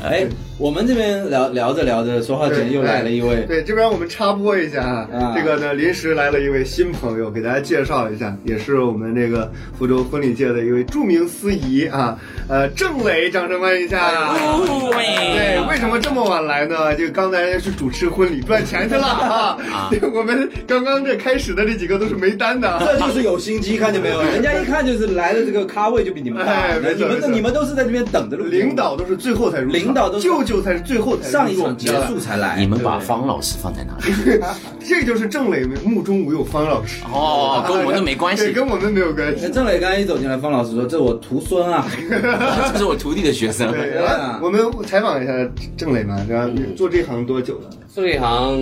哎，我们这边聊聊着聊着，说话间又来了一位，对，这边我们插播一下啊，啊这个呢临时来了一位新朋友，给大家介绍一下，也是我们这个福州婚礼界的一位著名司仪啊，呃，郑磊，掌声欢迎一下。对，为什么这么晚来呢？就刚才是主持婚礼赚钱去了啊！我们刚刚这开始的这几个都是没单的啊。这就是有心机，看见没有？人家一看就是来的这个咖位就比你们大哎，你们错没错你们都是在这边等着领导都是最后才入场，领导都是舅舅才是最后才上一场结束才来，你们把方老师放在哪里？这就是郑磊目中无有方老师。哦，跟我们没关，系，跟我们没有关系哎。郑磊刚才一走进来，方老师说：“这我徒孙啊。这是我徒弟的学生。我们采访一下郑磊嘛，然后做这行多久了？做这行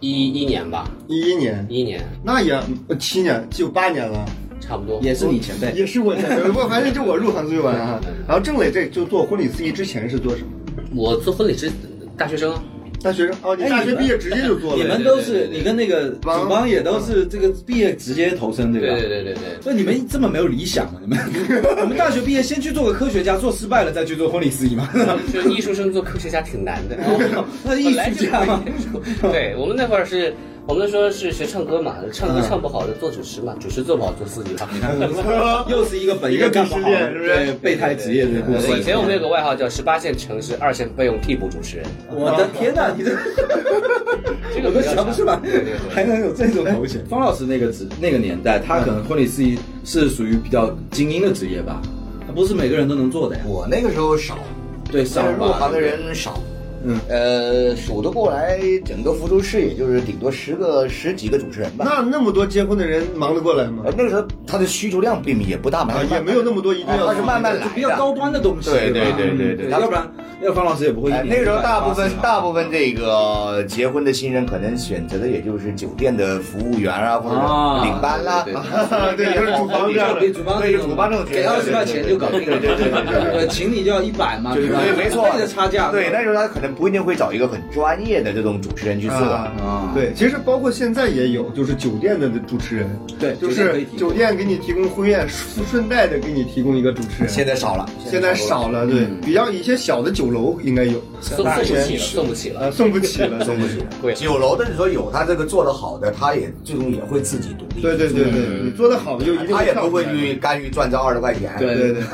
一一年吧，一一年，一一年那也呃七年，就八年了。差不多。也是你前辈。也是我前辈，我反正就我入行最晚啊。然后郑磊这就做婚礼司仪之前是做什么？我做婚礼是大学生啊，大学生哦，你哎大学毕业直接就做了。你们都是你跟那个主帮也都是这个毕业直接投身，对吧？对对对对对。所以你们这么没有理想吗？你们 我们大学毕业先去做个科学家，做失败了再去做婚礼司仪嘛？就艺术生做科学家挺难的，那艺术家吗？对我们那会儿是。我们那时候是学唱歌嘛，唱歌唱不好的做主持嘛，主持做不好做司仪。你看，又是一个本一个干不好，对备胎职业的故事。以前我们有个外号叫“十八线城市二线备用替补主持人”。我的天哪，你这 这个我都想不出来，对对对，还能有这种头衔。方老师那个职那个年代，他可能婚礼司仪是属于比较精英的职业吧，他不是每个人都能做的呀。我那个时候少，对，少入行的人少。嗯，呃，数得过来，整个福州市也就是顶多十个、十几个主持人吧。那那么多结婚的人忙得过来吗？呃，那个时候他的需求量并也不大嘛，也没有那么多，一定要他是慢慢来，比较高端的东西。对对对对对，要不然，要方老师也不会。那个时候大部分大部分这个结婚的新人可能选择的也就是酒店的服务员啊，或者领班啦，对，就是主房这样，对主房对主房这种，给二十块钱就搞定了，对对对对，请你就要一百嘛，对对，没错，的差价。对，那时候他可能不一定会找一个。很专业的这种主持人去做啊，对，其实包括现在也有，就是酒店的主持人，对，就是酒店给你提供婚宴，顺带的给你提供一个主持人。现在少了，现在少了，对，比较一些小的酒楼应该有，送不起了，送不起了，送不起了，送不起了。酒楼的你说有他这个做的好的，他也最终也会自己独立。对对对对，你做的好就一定他也不会去甘于赚这二十块钱。对对对，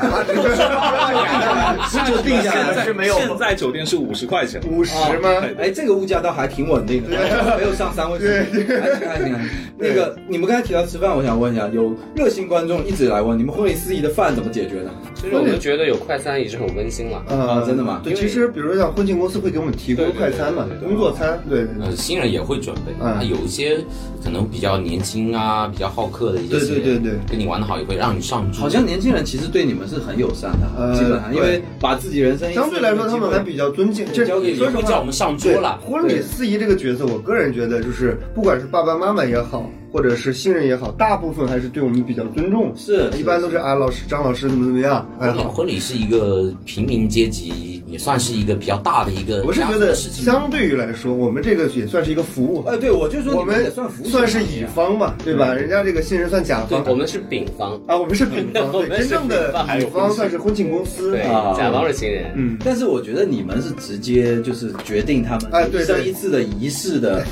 就定下来是没有。现在酒店是五十块钱，五十吗？哎，这个物价倒还挺稳定的，没有上三位数，还行还行。那个你们刚才提到吃饭，我想问一下，有热心观众一直来问，你们婚礼司仪的饭怎么解决的？其实我们觉得有快餐也是很温馨了。啊，真的吗？对，其实比如说像婚庆公司会给我们提供快餐嘛，工作餐，对。呃，新人也会准备，啊，有一些可能比较年轻啊，比较好客的一些，对对对对，跟你玩的好也会让你上桌。好像年轻人其实对你们是很友善的，基本上，因为把自己人生相对来说他们还比较尊敬，这交给说会叫我们上桌了。婚礼司仪这个角色，我个人觉得就是不管是爸爸妈妈也好。或者是新人也好，大部分还是对我们比较尊重，是一般都是啊，老师张老师怎么怎么样。哎，好婚礼是一个平民阶级，也算是一个比较大的一个。我是觉得相对于来说，我们这个也算是一个服务。哎，对，我就说我们算服务，算是乙方嘛，对吧？人家这个新人算甲方，我们是丙方啊，我们是丙方，对，真正的乙方算是婚庆公司，对，甲方是新人。嗯，但是我觉得你们是直接就是决定他们哎，对，一生一次的仪式的，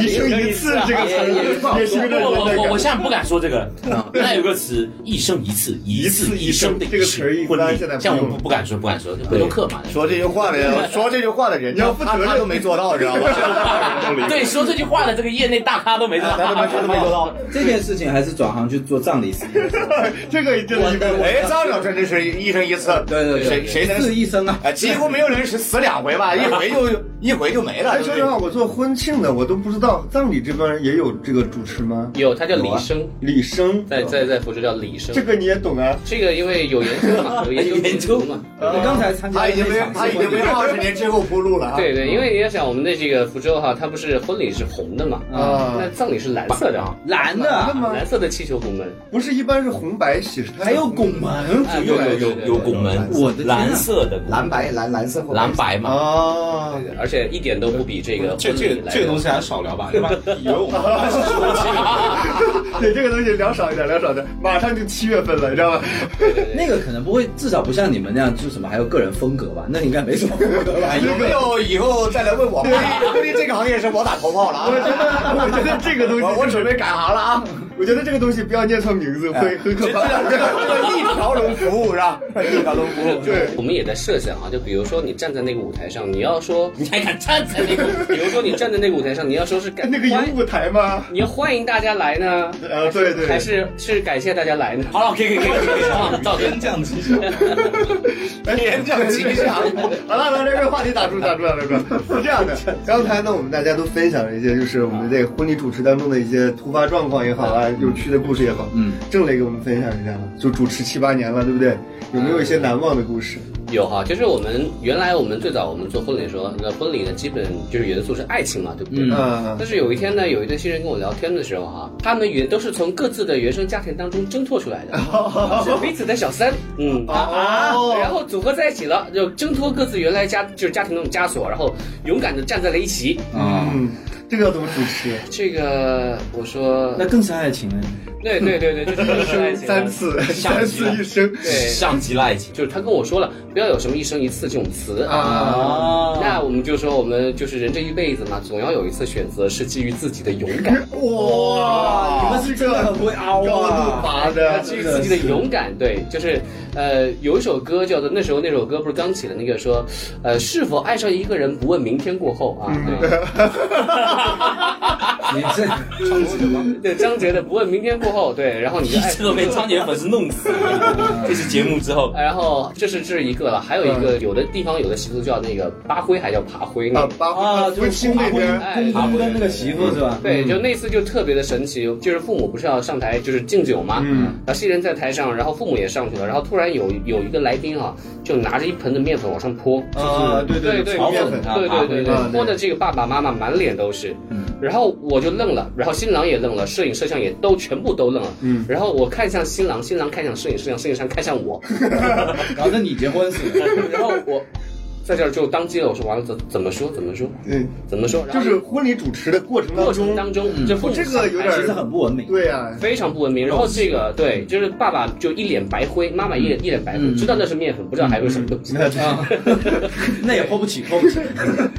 一生一次这个词也是个我我。我现在不敢说这个，那有个词“一生一次，一次一生”的这个词儿，婚礼，像我不不敢说，不敢说，回头客嘛。说这句话的，说这句话的人，要负责任都没做到，知道吗？对，说这句话的这个业内大咖都没做到，他都没做到。这件事情还是转行去做葬礼司仪。这个真的，哎，张老师这是一生一次，对对对，谁谁是一生啊？几乎没有人是死两回吧，一回就一回就没了。哎，说实话，我做婚庆的，我都不知道葬礼这边也有这个主持吗？有，他叫李生，李生在在在福州叫李生。这个你也懂啊？这个因为有研究嘛，有研究嘛。我刚才参加，他已经为他已经为二十年之后铺路了。对对，因为你要想我们的这个福州哈，它不是婚礼是红的嘛？啊，那葬礼是蓝色的啊，蓝的蓝色的气球拱门，不是一般是红白喜事，还有拱门，有有有有拱门，我的蓝色的蓝白蓝蓝色蓝白嘛。哦，而且一点都不比这个这这个这个东西还少聊吧，对吧？以为我们还是对这个东西聊少一点，聊少点，马上就七月份了，你知道吗？那个可能不会，至少不像你们那样，就什么还有个人风格吧？那应该没什么？有没有以后再来问我？估计这个行业是我打头炮了啊！我觉得，我觉得这个东西，我准备改行了啊！我觉得这个东西不要念错名字，会很可怕。一条龙服务是吧？一条龙服务。对，我们也在设想啊，就比如说你站在那个舞台上，你要说你还敢站在那个，比如说你站在那个舞台上，你要说是感 那个有舞台吗？你要欢迎大家来呢？呃，对对，还是是感谢大家来呢？好了，可以可以可以，到天降吉祥，天降吉祥。好了，把这个话题打住打住打住。是这样的，刚才呢，我们大家都分享了一些，就是我们在婚礼主持当中的一些突发状况也好啊，有趣的故事也好。嗯，郑磊给我们分享一下，就主持七八年了，对不对？有没有一些难忘的故事？有哈，就是我们原来我们最早我们做婚礼的时候，那婚礼的基本就是元素是爱情嘛，对不对？嗯但是有一天呢，有一对新人跟我聊天的时候哈，他们原都是从各自的原生家庭当中挣脱出来的，是彼此的小三，嗯啊，然后组合在一起了，就挣脱各自原来家就是家庭那种枷锁，然后勇敢的站在了一起。啊，嗯，这个要怎么主持？这个我说，那更是爱情了。对对对对，就是这个是爱情三次，三次一生对，像极了爱情。就是他跟我说了，不要有什么一生一次这种词啊！啊，那我们就说，我们就是人这一辈子嘛，总要有一次选择是基于自己的勇敢，哇，你们是真的很会凹啊！拔的，基于自己的勇敢。对，就是呃，有一首歌叫做那时候那首歌不是刚起的那个说，呃，是否爱上一个人不问明天过后啊？对，你 这对，张杰的不问明天过后，对，然后你就爱 这个被张杰粉丝弄死了。这是节目之后，然后这是这是一个了，还有一个有的地方有的习俗叫那个扒灰，还叫爬灰呢啊，。八啊，就是亲那边，哎公公跟那个媳妇是吧？对，就那次就特别的神奇，就是父母不是要上台就是敬酒嘛，嗯，然后新人在台上，然后父母也上去了，然后突然有有一个来宾啊，就拿着一盆的面粉往上泼，啊，对对对，炒面粉，对对对对啊，泼的这个爸爸妈妈满脸都是，然后我就愣了，然后新郎也愣了，摄影摄像也都全部都愣了，嗯然后我看向新郎，新郎看向摄影摄像，摄影师看向我，然后跟你结婚？然后我在这儿就当机了，我说完了怎怎么说怎么说嗯，怎么说，就是婚礼主持的过程当过程中，当中，这父母这个有点其实很不文明。对呀，非常不文明。然后这个对，就是爸爸就一脸白灰，妈妈一脸一脸白灰，嗯知道那是面粉，不知道还有什么东西。啊，那也泼不起，泼不起。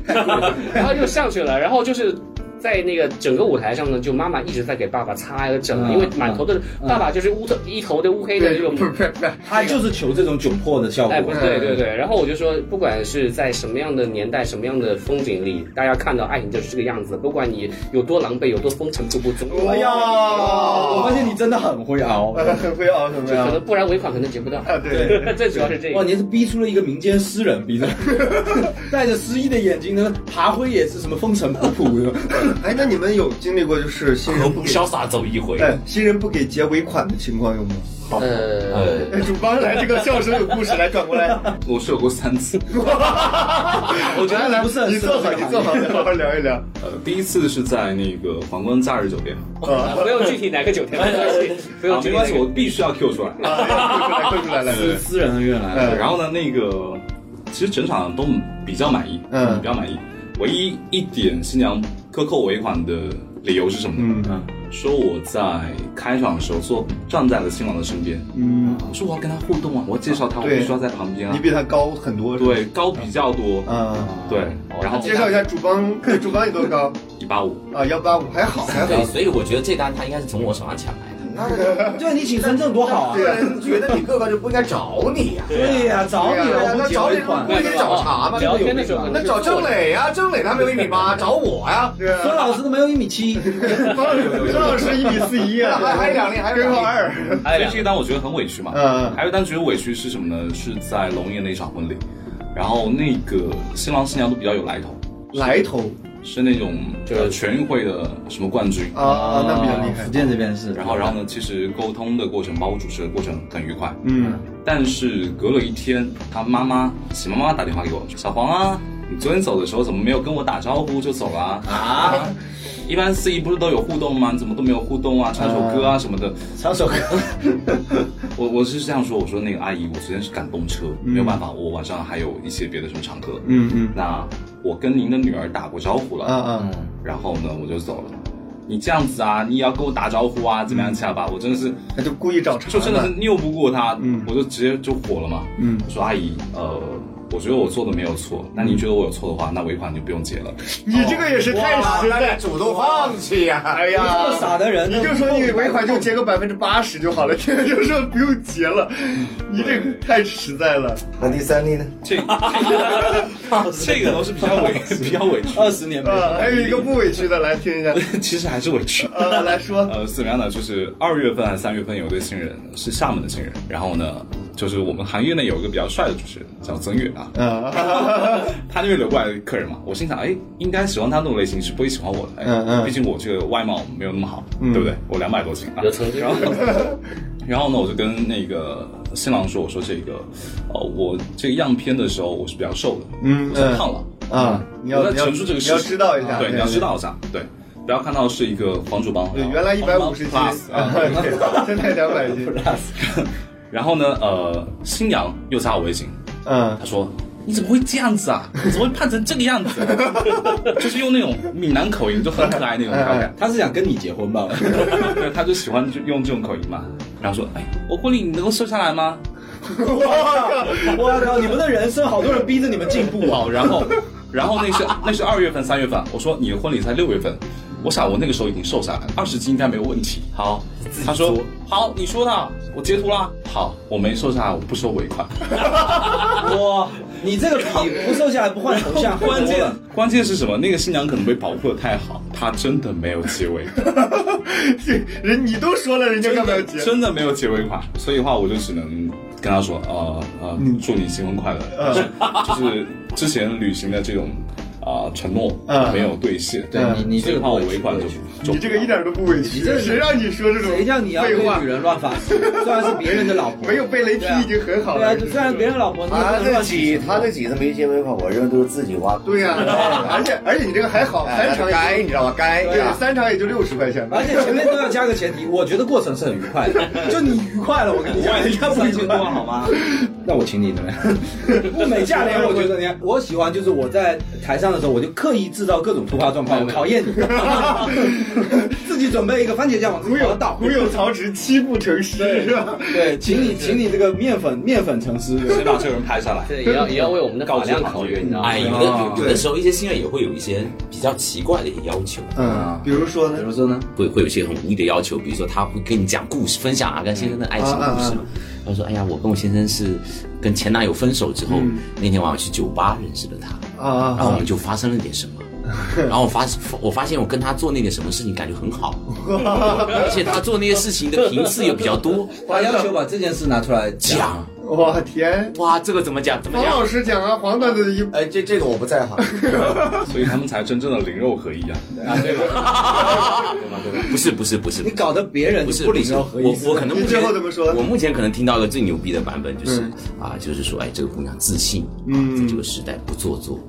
然后就上去了，然后就是。在那个整个舞台上呢，就妈妈一直在给爸爸擦呀整因为满头的嗯爸爸就是乌头一头的乌黑的这种不是不是，他 就是求这种窘迫的效哎，果不。对对对，然后我就说，不管是在什么样的年代、什么样的风景里，大家看到爱情就是这个样子。不管你有多狼狈、有多风尘仆仆，总哎呀，我发现你真的很会熬。很会熬，很会熬可能不然尾款可能结不到。啊，对。最主要是这个哇，个。你是逼出了一个民间诗人，逼的带着诗意的眼睛呢，爬灰也是什么风尘仆仆的。哎，那你们有经历过就是新人不给潇洒走一回？哎新人不给结尾款的情况有吗？好，呃，主帮来这个笑声有故事，来转过来。我是有过三次 我觉得来不是很你坐好，你坐好，好好聊一聊。呃，第一次是在那个皇冠假日酒店，啊，不用具体哪个酒店，不用啊，没关系，具体哪个我必须要 Q 出来。啊，快出来，来，来私私人恩怨来然后呢，那个其实整场都比较满意，嗯比较满意。唯一一点新娘克扣尾款的理由是什么呢？嗯说我在开场的时候坐站在了新郎的身边，嗯，我说我要跟他互动啊，我要介绍他，我必须要在旁边啊你。比他高很多，对，高比较多，嗯。对，然后介绍一下主帮，主帮有多高？一八五，啊，幺八五，还好，还好对，。所以我觉得这单他应该是从我手上抢来的。对，你请深圳多好啊！个人觉得你个个就不应该找你呀、对呀，找你了，我那找你不。应该找茬吗？聊天的时候那找郑磊呀、郑磊他没有一米八，找我呀、啊，孙老师都没有一米七，孙老师一米四一啊，还还两厘还有两厘根号二。哎所以这一单我觉得很委屈嘛。嗯还有一单觉得委屈是什么呢？是在龙岩那场婚礼，然后那个新郎新娘都比较有来头，来头是那种就是全运会的什么冠军。啊，那比较厉害福。建这边是。然后，然后呢？其实沟通的过程，包括主持的过程很愉快。嗯，但是隔了一天，他妈妈喜妈妈打电话给我，小黄啊，你昨天走的时候怎么没有跟我打招呼就走了啊？啊，一般司仪不是都有互动吗？你怎么都没有互动啊？唱首歌啊什么的。唱首歌。我我是这样说，我说那个阿姨，我昨天是赶动车，没有办法，我晚上还有一些别的什么场合。嗯嗯那我跟您的女儿打过招呼了，嗯嗯，然后呢我就走了。你这样子啊，你也要跟我打招呼啊，怎么样下吧？我真的是他就故意找茬，就真的是拗不过他，嗯我就直接就火了嘛。嗯我说阿姨，呃，我觉得我做的没有错，那你觉得我有错的话，那尾款就不用结了。你这个也是太实在，主动放弃呀、哎这么，傻的人，你就说你尾款就结个百分之八十就好了，现在就说不用结了，你这个太实在了。那第三例呢？这这个都是比较委比较委屈，二十年没啊，还有一个不委屈的，来听一下。其实还是委屈。呃，来说，呃，怎么样呢？就是二月份还是三月份有一对新人是厦门的新人，然后呢，就是我们行业内有一个比较帅的主持人叫曾越啊，啊，他那边留过来的客人嘛，我心想，哎，应该喜欢他那种类型是不会喜欢我的，哎，嗯嗯。毕竟我这个外貌没有那么好，嗯。对不对？我两百多斤啊。然后 然后呢，我就跟那个新郎说，我说这个，呃，我这个样片的时候我是比较瘦的，嗯我是胖了。啊，你要在你要陈述这个事实，你要知道一下，对，你要知道一下，对，不要看到是一个黄主帮，对，原来一百五十斤，现在两百斤，然后呢，呃，新娘又加我微信，嗯她说：“你怎么会这样子啊？你怎么会胖成这个样子？” 就是用那种闽南口音，就很可爱那种调侃。他是想跟你结婚吧？对，他就喜欢就用这种口音嘛。然后说：“哎，我婚礼你能够瘦下来吗我靠！你们的人生好多人逼着你们进？”步啊！然后，然后那是那是二月份、三月份。我说你的婚礼才六月份，我想我那个时候已经瘦下来了，二十斤应该没有问题。好，他说好，你说的，我截图啦。好，我没瘦下来，我不收尾款。哇，你这个比不瘦下来不换头像 关键关键是什么？那个新娘可能被保护的太好，她真的没有结尾款。人你都说了，人家干嘛要结？真的没有结尾款，所以的话我就只能跟他说，呃呃，祝你新婚快乐。就是之前旅行的这种啊、承诺嗯没有兑现，对你你这个尾款就就你这个一点都不委屈，这谁让你说这种谁叫你要对废话女？人乱发誓？虽然是别人的老婆，没有被雷劈已经很好对啊，了。虽然别人老婆，他这几他这几次没结尾款，我认为都是自己花。对呀，而且而且你这个还好，哎三场该你知道吧？该就对，三场也就六十块钱吧而。且前面都要加个前提，我觉得过程是很愉快的，就你愉快了，我跟你讲，人家不愉快好吗？那我请你怎么样？物美价廉，我觉得你看，我喜欢就是我在台上的时候，我就刻意制造各种突发状况，我考验你，自己准备一个番茄酱往己倒，古有曹植七步成诗是吧？对，请你请你这个面粉面粉成诗，先把这个人拍下来。对也要也要为我们的告法量考虑，你知道吗？哎，有的有有的时候一些新人也会有一些比较奇怪的一些要求，嗯，比如说呢？比？如说呢？会会有一些很无理的要求，比如说他会跟你讲故事，分享阿甘先生的爱情故事嘛。他说：“哎呀，我跟我先生是跟前男友分手之后，那天晚上去酒吧认识的他，啊然后我们就发生了点什么。”然后我发 我发现我跟他做那点什么事情感觉很好，而且他做那些事情的频次也比较多。他要求把这件事拿出来讲，我天！哇，这个怎么讲？怎么讲黄老？师讲啊，黄段子一哎，这这个我不在行。所以他们才真正的灵肉合一啊！啊，对吧？不是不是不是你，搞得别人不是不领肉合一，我我可能目你最后怎么说我目前可能听到一个最牛逼的版本就是、嗯啊，就是说，哎，这个姑娘自信，嗯在这个时代不做作，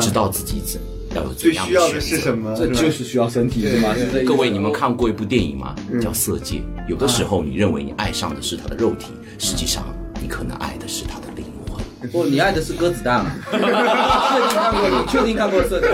知道自己怎要有怎样最需要的选择是什么？这就是需要身体是吗？是这意思各位，你们看过一部电影吗？嗯叫《色戒》。有的时候，你认为你爱上的是他的肉体，实际上你可能爱的是他的灵魂。不，你爱的是鸽子蛋？确定看过？你确定看过《设定》？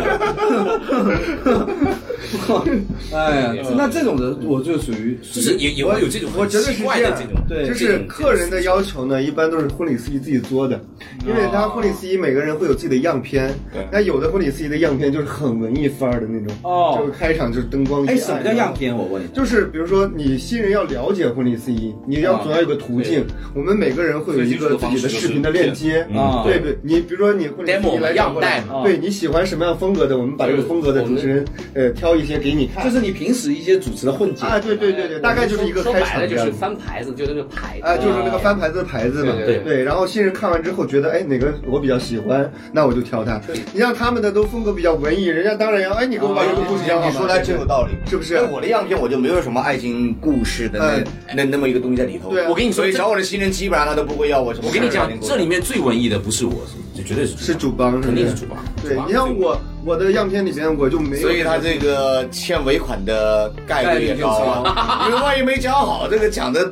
哎呀，那这种人我就属于就是也也会有这种我觉得是这样的，对就是客人的要求呢，一般都是婚礼司仪自己做的，因为他婚礼司仪每个人会有自己的样片，对那有的婚礼司仪的样片就是很文艺范儿的那种，哦就是开场就是灯光一哎，暗什么叫样？片？我问你。就是比如说你新人要了解婚礼司仪，你要总要有个途径。我们每个人会有一个自己的视频的链接啊对对，你比如说你婚礼司 demo 仪来样找过来带嘛对你喜欢什么样风格的，我们把这个风格的主持人呃挑一些给你看。就是你平时一些主持的混剪啊，对对对对，大概就是一个开说白了就是。翻牌子，就是那个牌子啊，就是那个翻牌子的牌子嘛，对对对。然后新人看完之后觉得，哎，哪个我比较喜欢，那我就挑它。你像他们的都风格比较文艺，人家当然要，哎，你给我把这个故事讲好吧你说的真有道理，是不是在我的样片我就没有什么爱情故事的那那那么一个东西在里头。我跟你说这所以找我的新人基本上他都不会要我什么。我跟你讲，这里面最文艺的不是我，这绝对是是主帮，肯定是不主帮。对你像我我的样片里边我就没有，所以他这个欠尾款的概率也高啊，因为万一没讲好，这个讲的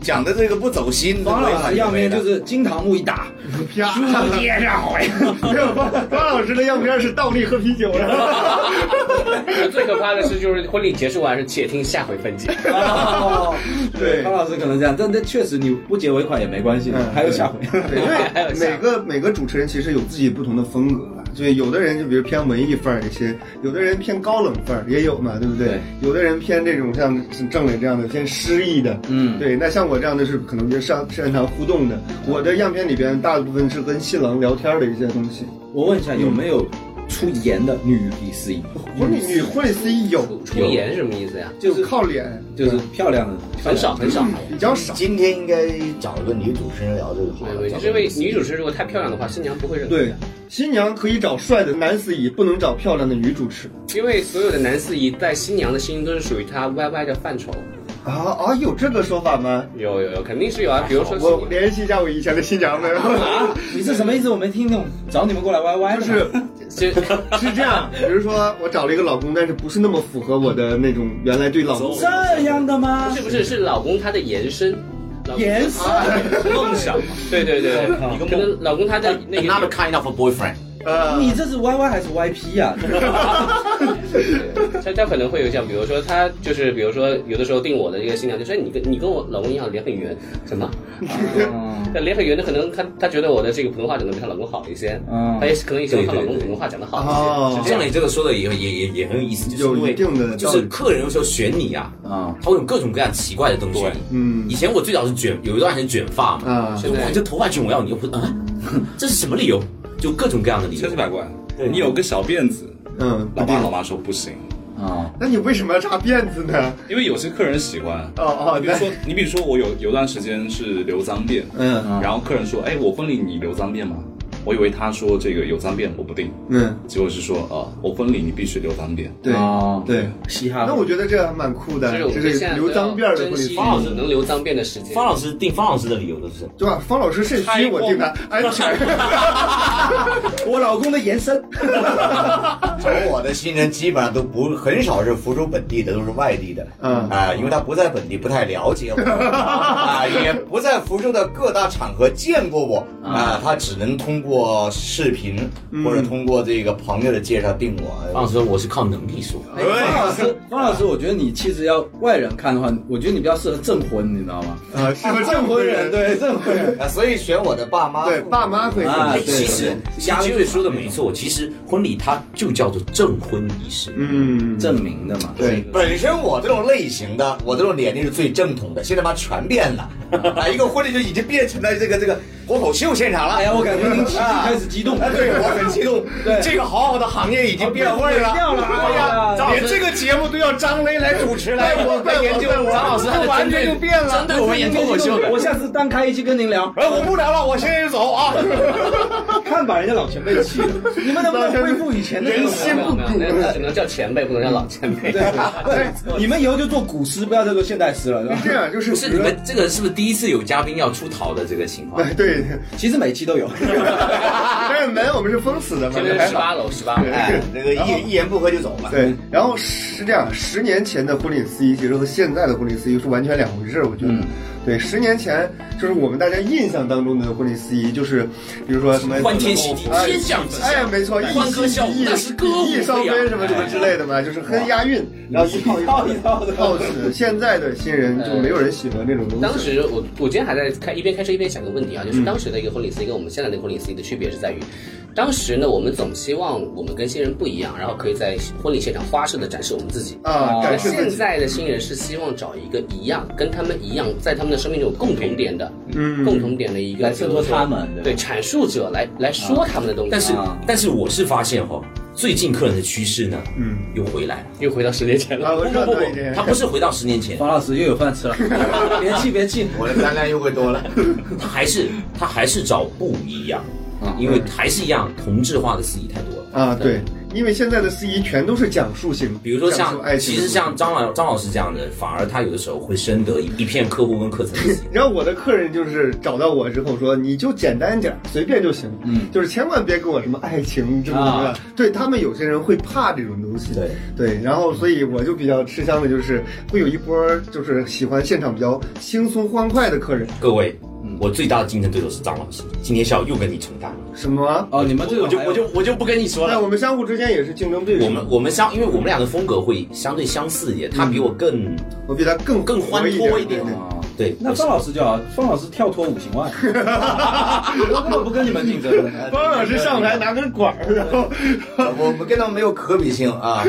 讲的这个不走心，方老师样片就是金堂木一打，啪，没有方方老师的样片是倒立喝啤酒的，最可怕的是，就是婚礼结束完是且听下回分解。哦，对。方老师可能这样，但但确实你不结尾款也没关系，还有下回。对，因为 每个每个主持人其实有自己不同的风格吧，所以有的人就比如偏文艺范儿一些，有的人偏高冷范儿也有嘛，对不对？对有的人偏这种像郑磊这样的偏诗意的，嗯对。那像我这样的是可能就擅擅长互动的，我的样片里边大部分是跟新郎聊天的一些东西。我问一下，有没有出颜的女礼司仪，婚礼女婚礼司仪有，出颜是什么意思呀？就是靠脸，就是漂亮的，很少很少。比较少。今天应该找一个女主持人聊这个话对，对，就是因为女主持人如果太漂亮的话，新娘不会认对。，新娘可以找帅的男司仪，不能找漂亮的女主持。因为所有的男司仪在新娘的心中都是属于她 YY 的范畴。啊啊，有这个说法吗？有有有，肯定是有啊。比如说我，联系一下我以前的新娘们。你是什么意思？我没听懂，找你们过来 YY 就是 是是这样，比如说我找了一个老公，但是不是那么符合我的那种原来对老公这样的吗不？是不是是老公他的延伸。延伸 梦想嘛，对对对，可能老公他的那 Another，kind of a boyfriend。呃，你这是 YY 还是 YP 呀？他他可能会有像，比如说他就是，比如说有的时候定我的一个新娘，就说你跟你跟我老公一样脸很圆，什么？那脸很圆的，可能他他觉得我的这个普通话讲的比他老公好一些，嗯他也可能也希望她对对对老公普通话讲的好一哦些，是这样像你。这个说的也也也也很有意思，就是因为就是客人有时候选你啊，啊，他会有各种各样奇怪的东西。嗯以前我最早是卷，有一段时间卷发嘛，啊，现在哇，你这头发卷我要你，又不啊，这是什么理由？就各种各样的理由千奇。百怪。对你有个小辫子，嗯，老爸老妈说不行，啊，那你为什么要扎辫子呢？因为有些客人喜欢。哦哦，比如说，你比如说，我有有段时间是留脏辫，嗯然后客人说，哎，我婚礼你留脏辫吗？我以为他说这个有脏辫我不定，嗯，结果是说，啊，我婚礼你必须留脏辫。对啊对。嘻哈。那我觉得这还蛮酷的，就是留脏辫的婚礼方老师能留脏辫的时间。方老师定方老师的理由都是，对吧？方老师肾虚，我定的安全。我老公的延伸，找我的新人基本上都不很少是福州本地的，都是外地的。嗯啊、因为他不在本地，不太了解我 啊、也不在福州的各大场合见过我啊、他只能通过视频、或者通过这个朋友的介绍定我。方老师我是靠能力说，哎方老师，方老师，我觉得你其实要外人看的话，我觉得你比较适合证婚，你知道吗？啊，适合证婚人，对证婚人。啊，所以选我的爸妈，对，爸妈会啊对其实压力其实说的没错，其实婚礼它就叫做证婚仪式。嗯，证明的嘛。对，本身我这种类型的，我这种年龄是最正统的，现在妈全变了，啊，一个婚礼就已经变成了这个这个脱口秀现场了。哎呀，我感觉您起开始激动。啊，对 我很激动。对这个好好的行业已经变味了，变了哎呀，连这个节目都要张雷来主持来，我来研究，张老师还完全就变了。针对我们演脱口秀的我下次单开一期跟您聊，哎，我不聊了，我现在就走啊。看把人家老前辈气的。你们能不能恢复以前的人心没有没有，那那只能叫前辈，不能叫老前辈。对，你们以后就做古诗，不要再做现代诗了，是吧？这样就是不是你们这个是不是第一次有嘉宾要出逃的这个情况？哎，对，其实每期都有。但是门我们是封死的嘛，十八楼，十八楼。哎，这个一一言不合就走嘛。对，然后是这样，十年前的婚礼司仪其实和现在的婚礼司仪是完全两回事，我觉得。嗯对，十年前就是我们大家印象当中的婚礼司仪，就是比如说什么欢天喜地，哎天降吉祥。哎，没错，欢歌笑舞一那是歌舞一双飞扬什么什么之类的嘛，就是很押韵，然后一套一套一套的套曲。现在的新人就没有人喜欢这种东西。当时我我今天还在开一边开车一边想个问题啊，就是当时的一个婚礼司仪跟我们现在的婚礼司仪的区别是在于，当时呢我们总希望我们跟新人不一样，然后可以在婚礼现场花式的展示我们自己。啊，而现展示自己。在的新人是希望找一个一样，跟他们一样，在他们的生命中有共同点的，嗯共同点的一个来衬托他们对对阐述者来来说他们的东西。但是啊但是我是发现哈，最近客人的趋势呢，嗯，又回来了。又回到十年前啊，了。我不不不他不是回到十年前，方老师又有饭吃了，别气别气。我的单量又会多了。他还是他还是找不一样啊，因为还是一样同质化的司仪太多了。啊，对，因为现在的司仪全都是讲述型，比如说像，爱情其实像张老张老师这样的，反而他有的时候会深得一一片客户跟客层的喜然后我的客人就是找到我之后说，你就简单点儿，随便就行，嗯。就是千万别跟我什么爱情这么什么的。啊。对他们有些人会怕这种东西，对。对，然后所以我就比较吃香的就是会有一波就是喜欢现场比较轻松欢快的客人。各位，我最大的竞争对手是张老师，今天下午又跟你重谈了，什么啊？哦，你们这个我就我就我就不跟你说了。那我们相互之间也是竞争对手。我们我们相，因为我们俩的风格会相对相似一点，他比我更我比他更更欢脱一点对那方老师就好，方老师跳脱五行外，我根本不跟你们竞争。方老师上台拿根管儿，然后 我们跟他们没有可比性啊。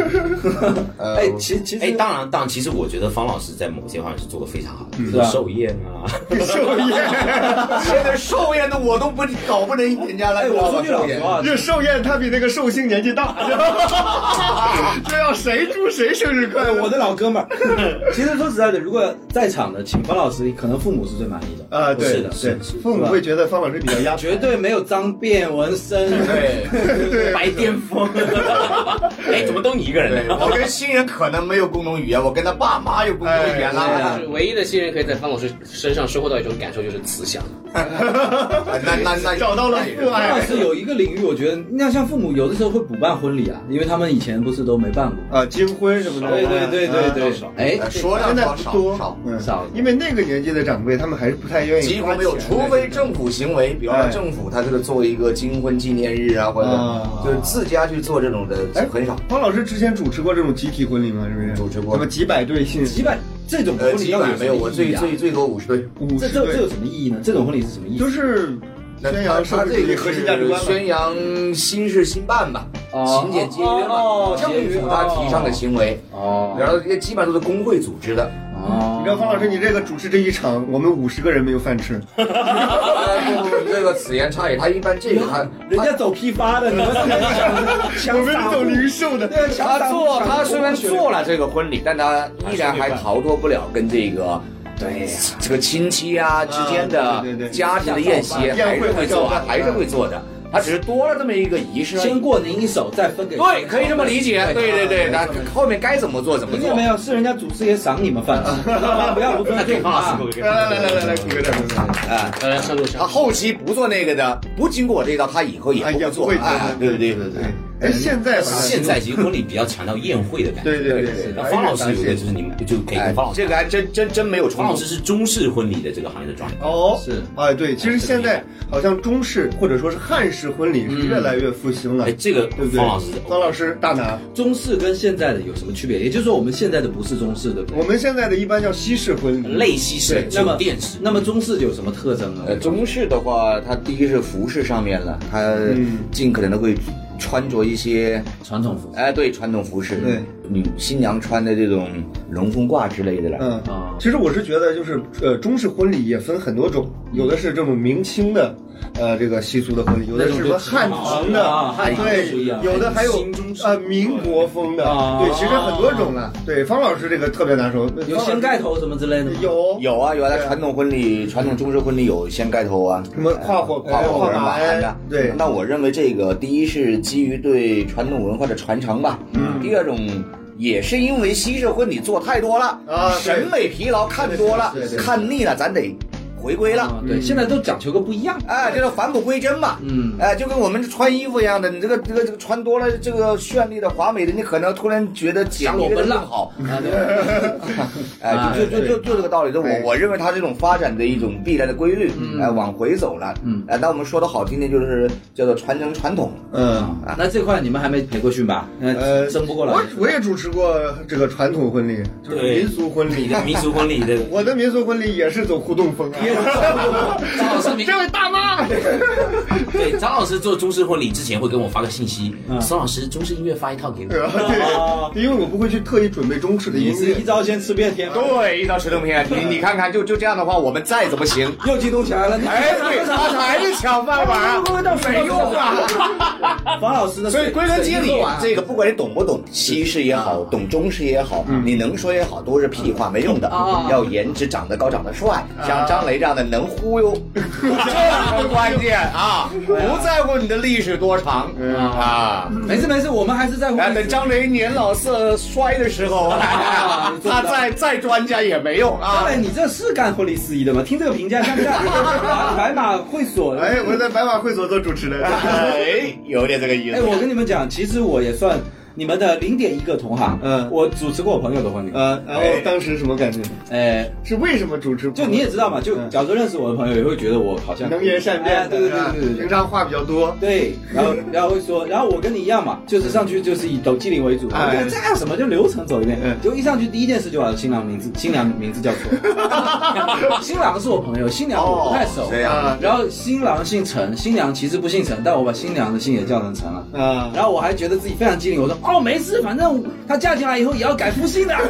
呃哎，其其实哎，当然，当然，其实我觉得方老师在某些方面是做的非常好的，寿宴啊，寿宴，现在寿宴的我都不搞不能人家来哎，搞我说句老实话，这寿宴他比那个寿星年纪大，这要谁祝谁生日快乐？我的老哥们儿。其实说实在的，如果在场的请方老师，可能父母是最满意的啊，对是的，对是，父母会觉得方老师比较压绝对没有脏辫纹身，对。对白癜风，哎，怎么都你一个人对，呢？我跟新人可能没有共同语言，我跟他爸妈有共同语言了啊。就是唯一的新人可以在方老师身上收获到一种感受，就是慈祥。那那那找到了父方老爱。师有一个领域，我觉得那像父母有的时候会补办婚礼啊，因为他们以前不是都没办过。啊，结婚什么的，对对对对对，哎呃，说在少少不多少？因为那个年纪的长辈，他们还是不太愿意几乎没有，除非政府行为，比方说哎政府他这个做一个金婚纪念日啊，或者啊就是自家去做这种的哎很少。方老师之前主持过这种集体婚礼吗？是不是？主持过什么几百对信，几百这种呃，婚礼要有几百没有，我最最最多五十对。五十这这这有，什么意义呢？这种婚礼是什么意义？就是宣扬他这个核心价值观嘛。宣扬新事新办吧，哦勤俭节约嘛哦，政府他提倡的行为，哦然后也基本上都是工会组织的。哦你知道方老师，你这个主持这一场，我们五十个人没有饭吃。哎不不，这个此言差矣。他一般这个他人家走批发的，我们是走零售的，他做抢他虽然做了这个婚礼，但他依然还逃脱不了跟这个。对这个亲戚啊之间的对对对家庭的宴席还是会做的，还是会做的。他只是多了这么一个仪式。先过您一手，再分给对，可以这么理解。对对对，那后面该怎么做怎么做听见没。有？是人家祖师爷赏你们饭吃，不要不来来来来来来，鼓个掌，鼓个掌。哎，呃，上路上他后期不做那个的，不经过我这一道，他以后也哎不会做。也不会做哎，对对对对对。哎，现在好像现在其实婚礼比较强调宴会的感觉。对对对对那方老师有一个就是你们就可以哎跟方老，师，这个还真真真没有冲突方老师。是中式婚礼的这个行业的专业。哦，是哎，对，其实现在好像中式或者说是汉式婚礼是越来越复兴了哎，，这个对不对？方老师，方老师大拿，中式跟现在的有什么区别？也就是说，我们现在的不是中式，对不对？我们现在的一般叫西式婚礼，类西式对，那么酒店式，那么中式有什么特征呢？呃，中式的话，它第一是服饰上面了，它嗯尽可能的会穿着一些，传统服饰。哎，对，传统服饰，对，女新娘穿的这种龙凤褂之类的了。嗯啊其实我是觉得，就是呃，中式婚礼也分很多种，有的是这种明清的，呃，这个习俗的婚礼，有的是什么汉唐的，啊汉唐对有的还有呃民国风的，啊对，其实很多种啊。对，方老师这个特别拿手，有掀盖头什么之类的吗？有有啊原来，传统婚礼、传统中式婚礼有掀盖头啊，什么跨火跨火马鞍的。对那我认为这个第一是基于对传统文化的传承吧，嗯，第二种。也是因为西式婚礼做太多了啊审美疲劳看多了看腻了，咱得回归了。啊，对，现在都讲究个不一样。哎，这个返璞归真嘛，嗯哎，就跟我们穿衣服一样的，你这个这个这个穿多了，这个绚丽的、华美的，你可能突然觉得简约的更好，啊，对，哎，就就就就就这个道理。就我我认为它这种发展的一种必然的规律，哎，往回走了，嗯哎，那我们说的好听点就是叫做传承传统，嗯。那这块你们还没培过训吧？呃呃，争不过来我。我也主持过这个传统婚礼，就是民俗婚礼。你的民俗婚礼这个，我的民俗婚礼也是走互动风啊。张老师你这位大妈，对张老师做中式婚礼之前会跟我发个信息嗯，孙老师中式音乐发一套给我。对，因为我不会去特意准备中式的音乐你是一。招先吃遍天，对，一招吃遍天。你你看看，就就这样的话，我们再怎么行？又激动起来了。哎，对，他还是抢饭碗啊，没用啊。方老师的，所以归根结底这个不管你懂不懂，西式也好，懂中式也好，你能说也好，都是屁话，没用的。要颜值长得高，长得帅，像张雷这样的能忽悠，这是关键啊！不在乎你的历史多长啊。没事没事，我们还是在乎。哎，等张雷年老色衰的时候，他再再专家也没用啊张。磊，你这是干婚礼司仪的吗？听这个评价像不像白马会所？哎，我在白马会所做主持的。哎，有点这个意思哎，我跟你们讲，其实我也算你们的零点一个同行，嗯。我主持过我朋友的婚礼，呃，然后当时什么感觉？哎，是为什么主持？就你也知道嘛，就嗯。假如说认识我的朋友也会觉得我好像能言善辩对对对对。平常话比较多。对，然后然后会说，然后我跟你一样嘛，就是上去就是以抖机灵为主，我哎这样什么就流程走一遍嗯，就一上去第一件事就把新郎名字新娘名字叫错，新郎是我朋友，新娘我不太熟，这样啊？然后新郎姓陈，新娘其实不姓陈，但我把新娘的姓也叫成陈了。啊，然后我还觉得自己非常机灵，我说哦没事，反正她嫁进来以后也要改夫姓的。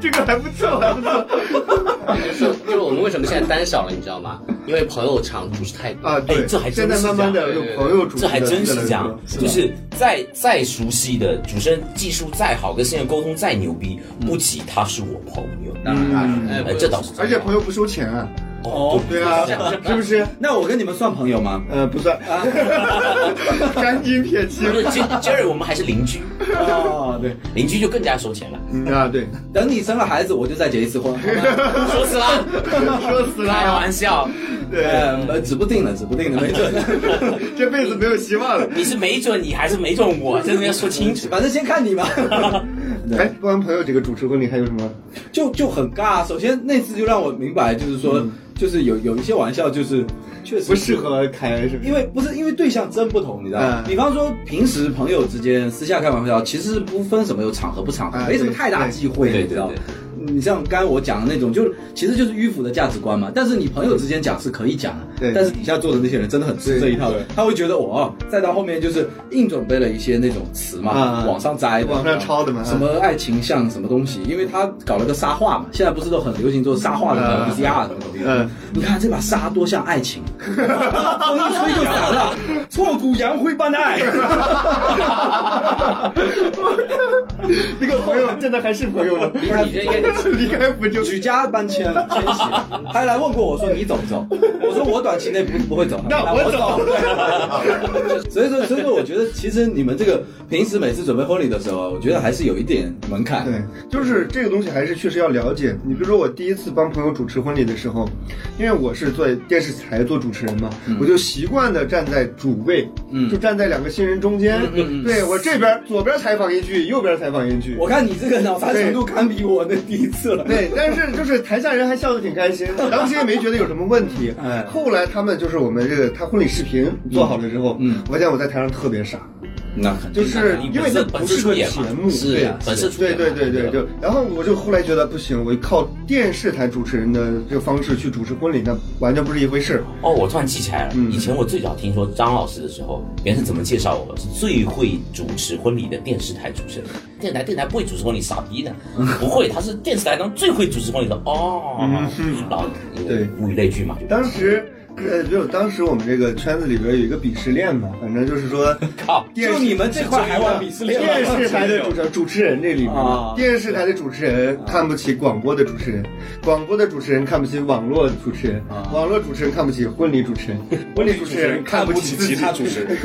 这个还不错，还不错就是就是我们为什么现在单少了，你知道吗？因为朋友场不是太多。啊！对，哎这还真是现在慢慢的有朋友主这还真是这样，就是再再熟悉的主持人技术再好，跟新人沟通再牛逼，不及他是我朋友。嗯哎哎，这倒是而且朋友不收钱啊，哦，对啊，是不是？那我跟你们算朋友吗？呃，不算，赶紧撇 清不是 Jerry，我们还是邻居，哦，对，邻居就更加收钱了。嗯啊，对，等你生了孩子，我就再结一次婚。说死了，说死了开了，玩笑，对，呃，指不定了，指不定了，没准。这辈子没有希望了。你是没准你还是没准我，真的要说清楚。反正先看你吧。哎，不完朋友这个主持婚礼还有什么？就就很尬。首先那次就让我明白，就是说，就是有有一些玩笑，就是确实不适，合开，是不是？因为不是因为对象真不同，你知道吗？嗯比方说平时朋友之间私下开玩笑，其实是不分什么有场合不场合，哎没什么太大忌讳，你知道对对。你像刚刚我讲的那种，就是其实就是迂腐的价值观嘛。但是你朋友之间讲是可以讲的，对。但是底下坐的那些人真的很吃这一套。他会觉得我哦再到后面就是硬准备了一些那种词嘛，啊网上摘的，网上抄的嘛什么爱情像什么东西，因为他搞了个沙画嘛，现在不是都很流行做沙画的嗯 VCR 什么东西。嗯。你看这把沙多像爱情，风一吹就散了，挫骨扬灰般的爱。这个朋友 真的还是朋友了，不是你这应该离开不就举家搬迁了，迁徙。他还来问过我说你走不走？我说我短期内不不会走。那我走 所以说，所以说，我觉得其实你们这个平时每次准备婚礼的时候，我觉得还是有一点门槛。对，就是这个东西还是确实要了解。你比如说我第一次帮朋友主持婚礼的时候，因为我是做电视台做主持人嘛，我就习惯的站在主位，嗯就站在两个新人中间。对我这边左边采访一句，右边采访一句。我看你这个脑残程度堪比我的第一次了。对，但是就是台下人还笑得挺开心，当时也没觉得有什么问题。哎后来他们就是我们这个他婚礼视频做好了之后，嗯我发现我在台上特别傻，那肯定就是因为这不本是个节目，对是呀本色出对对对对，就然后我就后来觉得不行，我靠电视台主持人的这个方式去主持婚礼，那完全不是一回事。哦，我突然记起来了，嗯以前我最早听说张老师的时候，别人是怎么介绍我？是最会主持婚礼的电视台主持人。电台电台不会主持婚礼，傻逼的？不会，他是电视台当中最会主持婚礼的。哦，然后对物以类聚嘛，当时。呃，就当时我们这个圈子里边有一个鄙视链嘛，反正就是说，靠，电视就你们这块还玩鄙视链电视台的 主持人主持人这里面啊，电视台的主持人看不起广播的主持人，广播的主持人看不起网络主持人，啊网络主持人看不起婚礼主持人，婚礼主持人看不起其他主持人。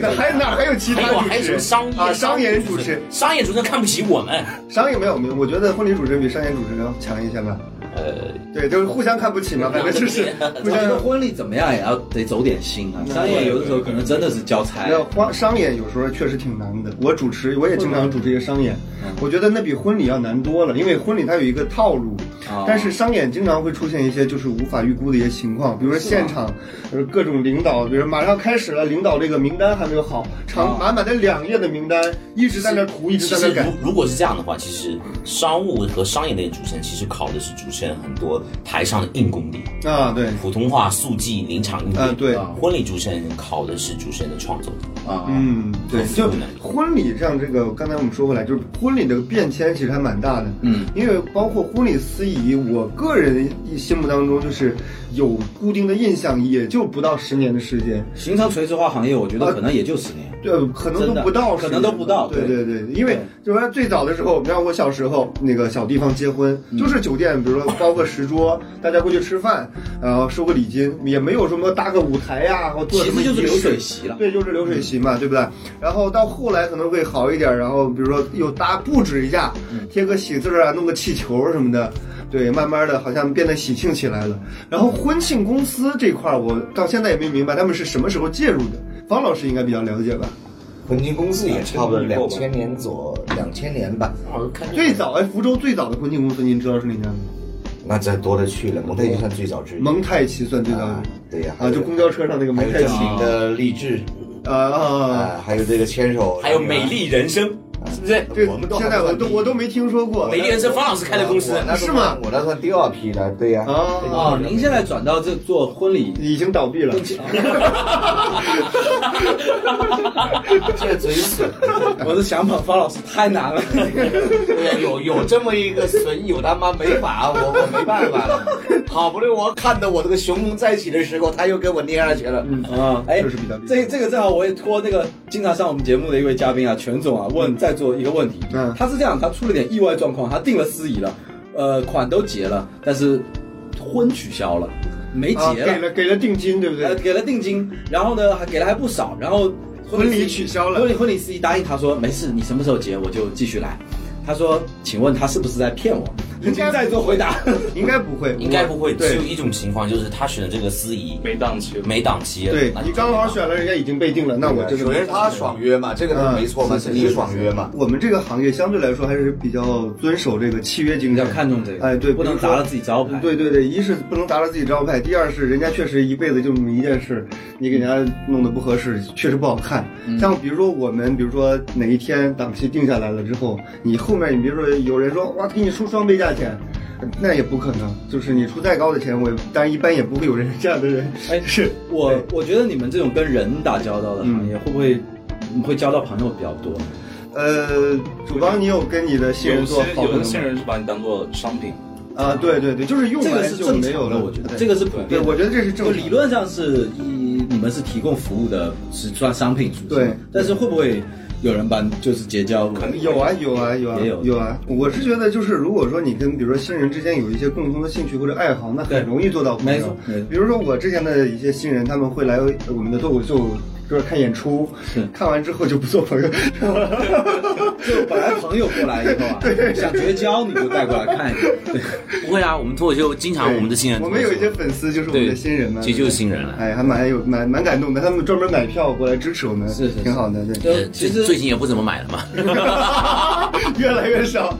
那还哪还有其他还有什么商业啊？商演主持人，商业主持人看不起我们。商业没有没有，我觉得婚礼主持人比商演主持人要强一些吧。呃，对，就是互相看不起嘛，反正就是互我觉得相。婚礼怎么样也要得走点心啊。商演有的时候可能真的是交差。要花商演有时候确实挺难的，我主持我也经常主持一些商演，我觉得那比婚礼要难多了，因为婚礼它有一个套路，哦但是商演经常会出现一些就是无法预估的一些情况，比如说现场，呃各种领导，比如马上开始了，领导这个名单还没有好，长哦满满的两页的名单，一直在那涂，一直在那改如。如果是这样的话，其实商务和商业类的主持人其实考的是主持人很多台上的硬功底，啊，对，普通话、速记、临场应变。啊对。婚礼主持人考的是主持人的创作。力。啊，嗯，对，就婚礼上这个，刚才我们说回来，就是婚礼的变迁其实还蛮大的。嗯，因为包括婚礼司仪，我个人心目当中就是有固定的印象，也就不到十年的时间。形成垂直化行业，我觉得可能也就十年。对，可能都不到10年，可能都不到对。对对对，因为就是说最早的时候，你像我小时候那个小地方结婚，嗯。就是酒店，比如说包个石桌，大家过去吃饭，然后收个礼金，也没有什么搭个舞台呀，或做什么其实就是流水席了。对，就是流水席嘛，对不对？然后到后来可能会好一点，然后比如说又搭布置一下，贴个喜字儿啊，弄个气球什么的，对，慢慢的好像变得喜庆起来了。然后婚庆公司这块儿，我到现在也没明白他们是什么时候介入的。方老师应该比较了解吧？婚庆公司也差不多两千年左两千年吧。最早哎，福州最早的婚庆公司，您知道是哪家吗？那这多了去了，蒙太奇算最早之一。蒙太奇算最早啊，对呀，啊，就公交车上那个蒙太奇的励志啊啊，还有这个牵手，还有美丽人生，是不是？这现在我都我都没听说过。美丽人生方老师开的公司，是吗？我那算第二批的，对呀。哦，您现在转到这做婚礼，已经倒闭了。这嘴损，我是想跑方老师太难了。对呀，有有这么一个损友，他妈没法，我我没办法了。好不容易我看到我这个雄风再起的时候，他又给我捏上去了。嗯啊，哎，这这个正好我也托那个经常上我们节目的一位嘉宾啊，全总啊，问在座一个问题。嗯，他是这样，他出了点意外状况，他订了司仪了，呃，款都结了，但是婚取消了，没结了，给了给了定金，对不对？呃，给了定金，然后呢还给了还不少，然后婚礼取消了，婚礼婚礼司仪答应他说没事，你什么时候结我就继续来。他说：“请问他是不是在骗我？”应该在做回答，应该不会，应该不会。只有一种情况，就是他选的这个司仪没档期，没档期。对你刚好选了，人家已经被定了，那我这个首先他爽约嘛，这个没错嘛，是你爽约嘛。我们这个行业相对来说还是比较遵守这个契约精神，比较看重这个。哎，对，不能砸了自己招牌。对对对，一是不能砸了自己招牌，第二是人家确实一辈子就这么一件事，你给人家弄得不合适，确实不好看。像比如说我们，比如说哪一天档期定下来了之后，你后面你比如说有人说哇，给你出双倍价钱。那也不可能，就是你出再高的钱，我当然一般也不会有人这样的人。哎，是我我觉得你们这种跟人打交道的行业，会不会你会交到朋友比较多？呃，主帮你有跟你的新人做好有的新人是把你当做商品啊，对对对，就是用这个是正常的，我觉得这个是普遍。对，我觉得这是正常。理论上是一你们是提供服务的，是算商品属性。对，但是会不会？有人把就是结交，有啊有啊有啊也有有啊。我是觉得就是如果说你跟比如说新人之间有一些共同的兴趣或者爱好，那很容易做到朋友。没错，比如说我之前的一些新人，他们会来我们的脱口秀。就是看演出，是。看完之后就不做朋友，就本来朋友过来以后啊，想绝交你就带过来看一下。不会啊，我们脱口秀经常我们的新人，我们有一些粉丝就是我们的新人嘛，其实就是新人了。哎，还蛮有蛮蛮感动的，他们专门买票过来支持我们，是挺好的。对，其实最近也不怎么买了嘛，越来越少。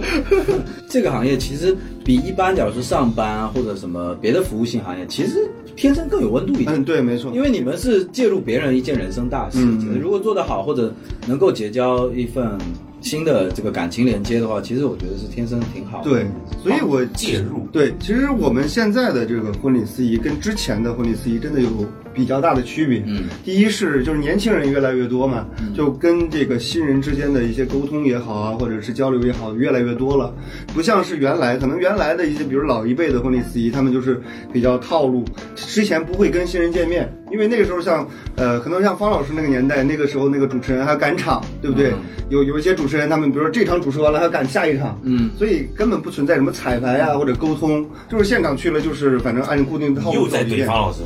这个行业其实比一般，假如是上班啊或者什么别的服务性行业，其实天生更有温度一点。嗯，对，没错，因为你们是介入别人一件人生大事，如果做得好或者能够结交一份。新的这个感情连接的话，其实我觉得是天生挺好的。对，所以我介入。对，其实我们现在的这个婚礼司仪跟之前的婚礼司仪真的有比较大的区别。嗯，第一是就是年轻人越来越多嘛，就跟这个新人之间的一些沟通也好啊，或者是交流也好，越来越多了。不像是原来，可能原来的一些比如老一辈的婚礼司仪，他们就是比较套路，之前不会跟新人见面，因为那个时候像呃，可能像方老师那个年代，那个时候那个主持人还要赶场，对不对？有有一些主。持人他们比如说这场主持完了，还赶下一场，嗯，所以根本不存在什么彩排啊或者沟通，就是现场去了，就是反正按固定套路又在怼方老师，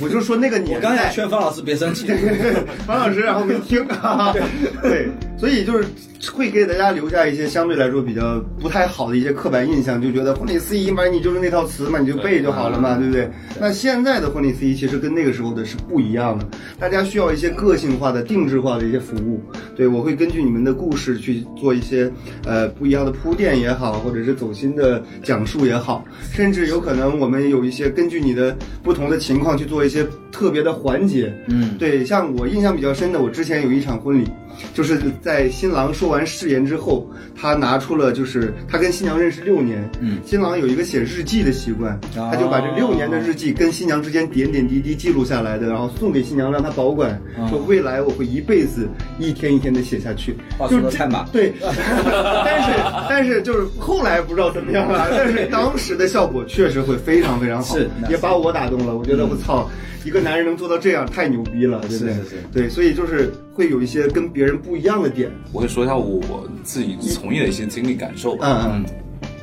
我就说那个年代，我刚才劝方老师别生气，方老师然后没听啊，对，所以就是。会给大家留下一些相对来说比较不太好的一些刻板印象，就觉得婚礼司仪嘛，你就是那套词嘛，你就背就好了嘛，对不对？那现在的婚礼司仪其实跟那个时候的是不一样的，大家需要一些个性化的、定制化的一些服务。对我会根据你们的故事去做一些呃不一样的铺垫也好，或者是走心的讲述也好，甚至有可能我们有一些根据你的不同的情况去做一些特别的环节。嗯，对，像我印象比较深的，我之前有一场婚礼。就是在新郎说完誓言之后，他拿出了，就是他跟新娘认识六年，嗯，新郎有一个写日记的习惯，他就把这六年的日记跟新娘之间点点滴滴记录下来的，然后送给新娘让她保管，说未来我会一辈子一天一天的写下去，就是太满，对，但是但是就是后来不知道怎么样了，但是当时的效果确实会非常非常好，是也把我打动了，我觉得我操。一个男人能做到这样，太牛逼了，对不对？对，所以就是会有一些跟别人不一样的点。我会说一下我自己从业的一些经历感受吧。嗯嗯。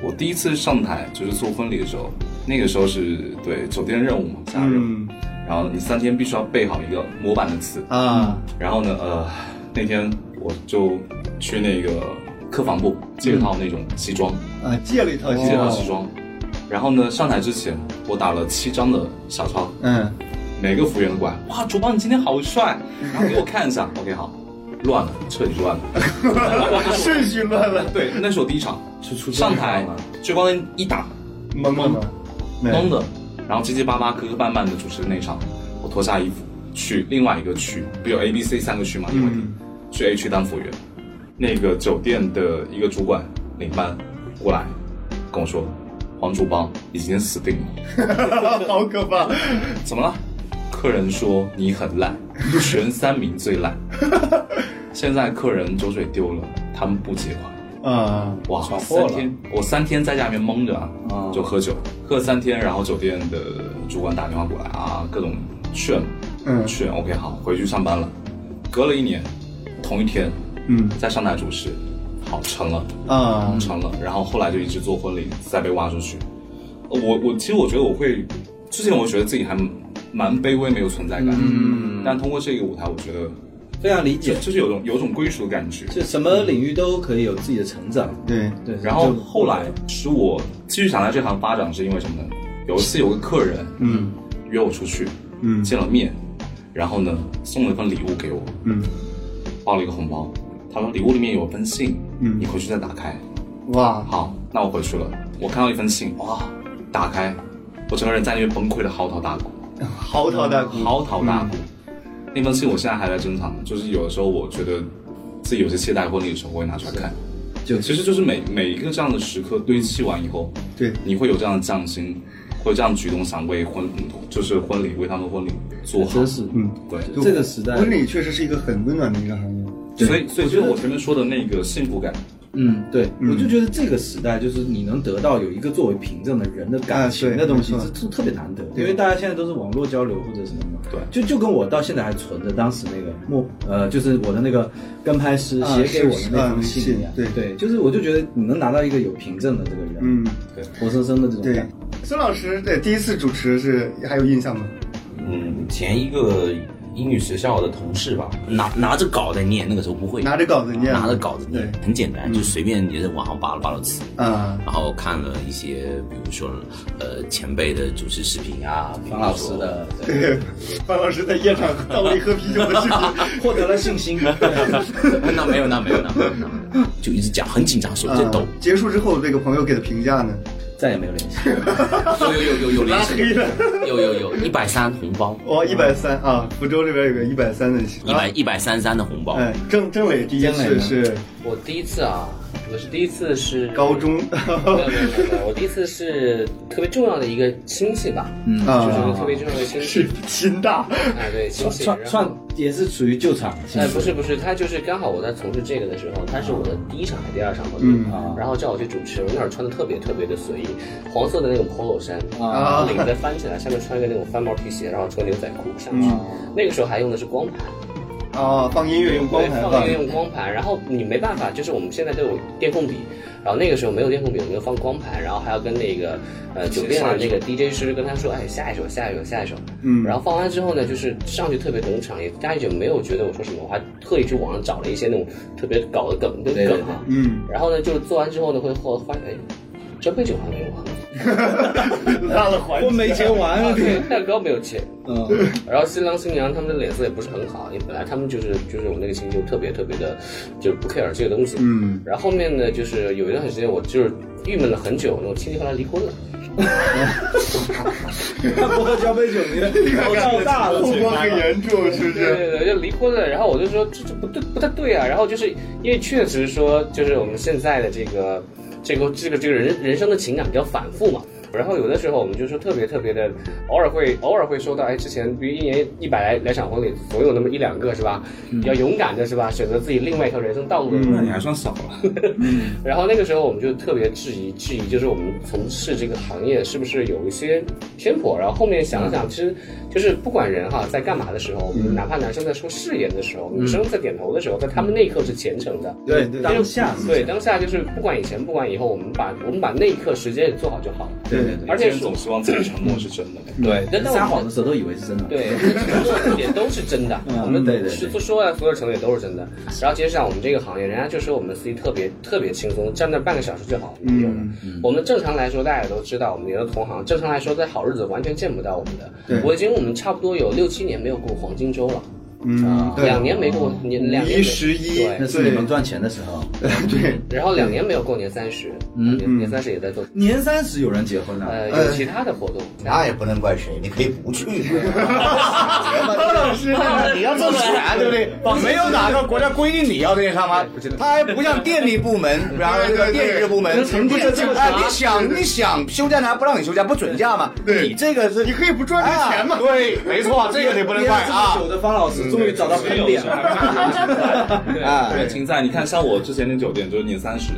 我第一次上台就是做婚礼的时候，那个时候是对酒店任务嘛，加任。然后你三天必须要背好一个模板的词啊。然后呢，呃，那天我就去那个客房部借了套那种西装啊，借了一套借了套西装。然后呢，上台之前我打了七张的小抄。嗯。每个服务员都过来，哇，主播你今天好帅，然后给我看一下，OK 好，乱了，彻底乱了。顺序乱了，对，那是我第一场上台，聚光灯一打，懵懵的，懵的，然后结结巴巴、磕磕绊绊的主持那场，我脱下衣服去另外一个区，不有 A、B、C 三个区嘛？因为去 A 区当服务员，那个酒店的一个主管领班过来跟我说，黄主帮已经死定了，好可怕！怎么了？客人说你很烂，全三名最烂。现在客人酒水丢了，他们不结款。啊，哇，三天，我三天在家里面蒙着啊，啊就喝酒，喝三天，然后酒店的主管打电话过来啊，各种劝，嗯劝，OK 好，回去上班了。隔了一年，同一天，嗯再上台主持，好成了，啊，成了，然后后来就一直做婚礼，再被挖出去。呃我我其实我觉得我会，之前我觉得自己还蛮卑微，没有存在感，嗯，但通过这个舞台，我觉得非常理解，就就是有种有种归属的感觉。就什么领域都可以有自己的成长。对，对，然后后来使我继续想在这行发展，是因为什么呢？有一次有个客人，嗯。约我出去，嗯。见了面，然后呢送了一份礼物给我，嗯，包了一个红包。他说礼物里面有封信，嗯。你回去再打开。哇，好，那我回去了，我看到一封信，哇，打开，我整个人在那边崩溃的嚎啕大哭，嚎啕大哭，嚎啕大哭。那封信我现在还在珍藏，就是有的时候我觉得自己有些懈怠婚礼的时候，我会拿出来看。就其实就是每每一个这样的时刻堆砌完以后，对，你会有这样的匠心，会这样的举动，想为婚就是婚礼为他们婚礼做好。真是，嗯，对，就这个时代婚礼确实是一个很温暖的一个行业。所以所以就是我前面说的那个幸福感，嗯，对，嗯我就觉得这个时代就是你能得到有一个作为凭证的人的感情的东西，没错这这特别难得，对因为大家现在都是网络交流或者什么嘛。对就就跟我到现在还存着当时那个莫呃，就是我的那个跟拍师啊写给我的那封啊信一样。信对对，就是我就觉得你能拿到一个有凭证的这个人，嗯，对活生生的这种感觉。。孙老师对第一次主持是还有印象吗？嗯，前一个英语学校的同事吧，拿拿着稿在念，那个时候不会，拿着稿子念，拿着稿子念，很简单，就随便你在网上扒拉扒拉词。嗯，然后看了一些，比如说，呃，前辈的主持视频啊，方老师的 对，方老师在夜场倒立喝啤酒的视频，获得了信心。那没有，那没有，那没有，那没有，就一直讲，很紧张，手在抖啊。结束之后，这个朋友给的评价呢？再也没有联系。有有有有有联系有有有一百三红包，哦，一百三啊，福州这边有个一百三的，一百一百三三的红包。哎，郑郑磊第一次是我第一次啊，我是第一次是高中。没有没有没有，我第一次是特别重要的一个亲戚吧，嗯。啊就是特别重要的亲是戚，心大，哎对亲戚，算算也是属于救场。哎，不是不是，他就是刚好我在从事这个的时候，他是我的第一场还是第二场婚礼，嗯。啊。然后叫我去主持，我那会儿穿的特别特别的随意，黄色的那种 polo 衫，啊。领子翻起来，下面穿一个那种翻毛皮鞋，然后穿牛仔裤上去，嗯。那个时候还用的是光盘，啊，放音乐用光盘，放。音乐用光盘，然后你没办法，就是我们现在都有电控笔，然后那个时候没有电控笔，我们就放光盘，然后还要跟那个呃酒店的那个 DJ 师跟他说，哎，下一首，下一首，下一首，嗯然后放完之后呢，就是上去特别懂场，也大家也没有觉得我说什么，我还特意去网上找了一些那种特别搞的梗跟对？对。梗啊，嗯，然后呢，就做完之后呢，会后发现，哎，这杯酒还没有喝。拉了环我没结完啊，对，蛋糕没有切，嗯，然后新郎新娘他们的脸色也不是很好，因为本来他们就是就是我那个亲戚就特别特别的，就是不 care 这个东西。嗯，然后后面呢，就是有一段时间我就是郁闷了很久，我亲戚后来离婚了。他 不喝交杯酒，你口罩大了，后果很严重，是不对是？对对，就离婚了。然后我就说这这不对不太对啊。然后就是因为确实说，就是我们现在的这个这个这个这个人人生的情感比较反复嘛。然后有的时候我们就说特别特别的，偶尔会偶尔会收到，哎，之前比如一年一百来来场婚礼，总有那么一两个是吧？比较勇敢的是吧？选择自己另外一条人生道路的人。那你还算少了。然后那个时候我们就特别质疑质疑，就是我们从事这个行业是不是有一些偏颇？然后后面想想，其实就是不管人哈在干嘛的时候，哪怕男生在说誓言的时候，女生在点头的时候，在他们那一刻是虔诚的。对当下对当下就是不管以前不管以后，我们把我们把那一刻时间也做好就好了。对对对而且总希望自己承诺是真的。对，撒谎的时候都以为是真的。对，承诺也都是真的。嗯我们对对对是说啊，所有承诺也都是真的。然后其实像我们这个行业，人家就说我们司机特别特别轻松，站那半个小时就好。没有的。我们正常来说，大家也都知道，我们有的同行。正常来说，在好日子完全见不到我们的。对我已经我们差不多有六七年没有过黄金周了。嗯，对，两年没过年，两年一十一，那是你们赚钱的时候。对，然后两年没有过年三十，嗯。年年三十也在做，年三十有人结婚了，呃，有其他的活动，那也不能怪谁，你可以不去。高 老师，你要挣钱，对不对？没有哪个国家规定你要这些上班，他还不像电力部门，然后那个电力部门，哎，你想你想休假他，不让你休假，不准假嘛？对。你这个是你可以不赚这钱嘛？对，没错，这个你不能怪啊。久的方老师终于找到喷点了。啊，对，青菜你看，像我之前那酒店，就是年三十，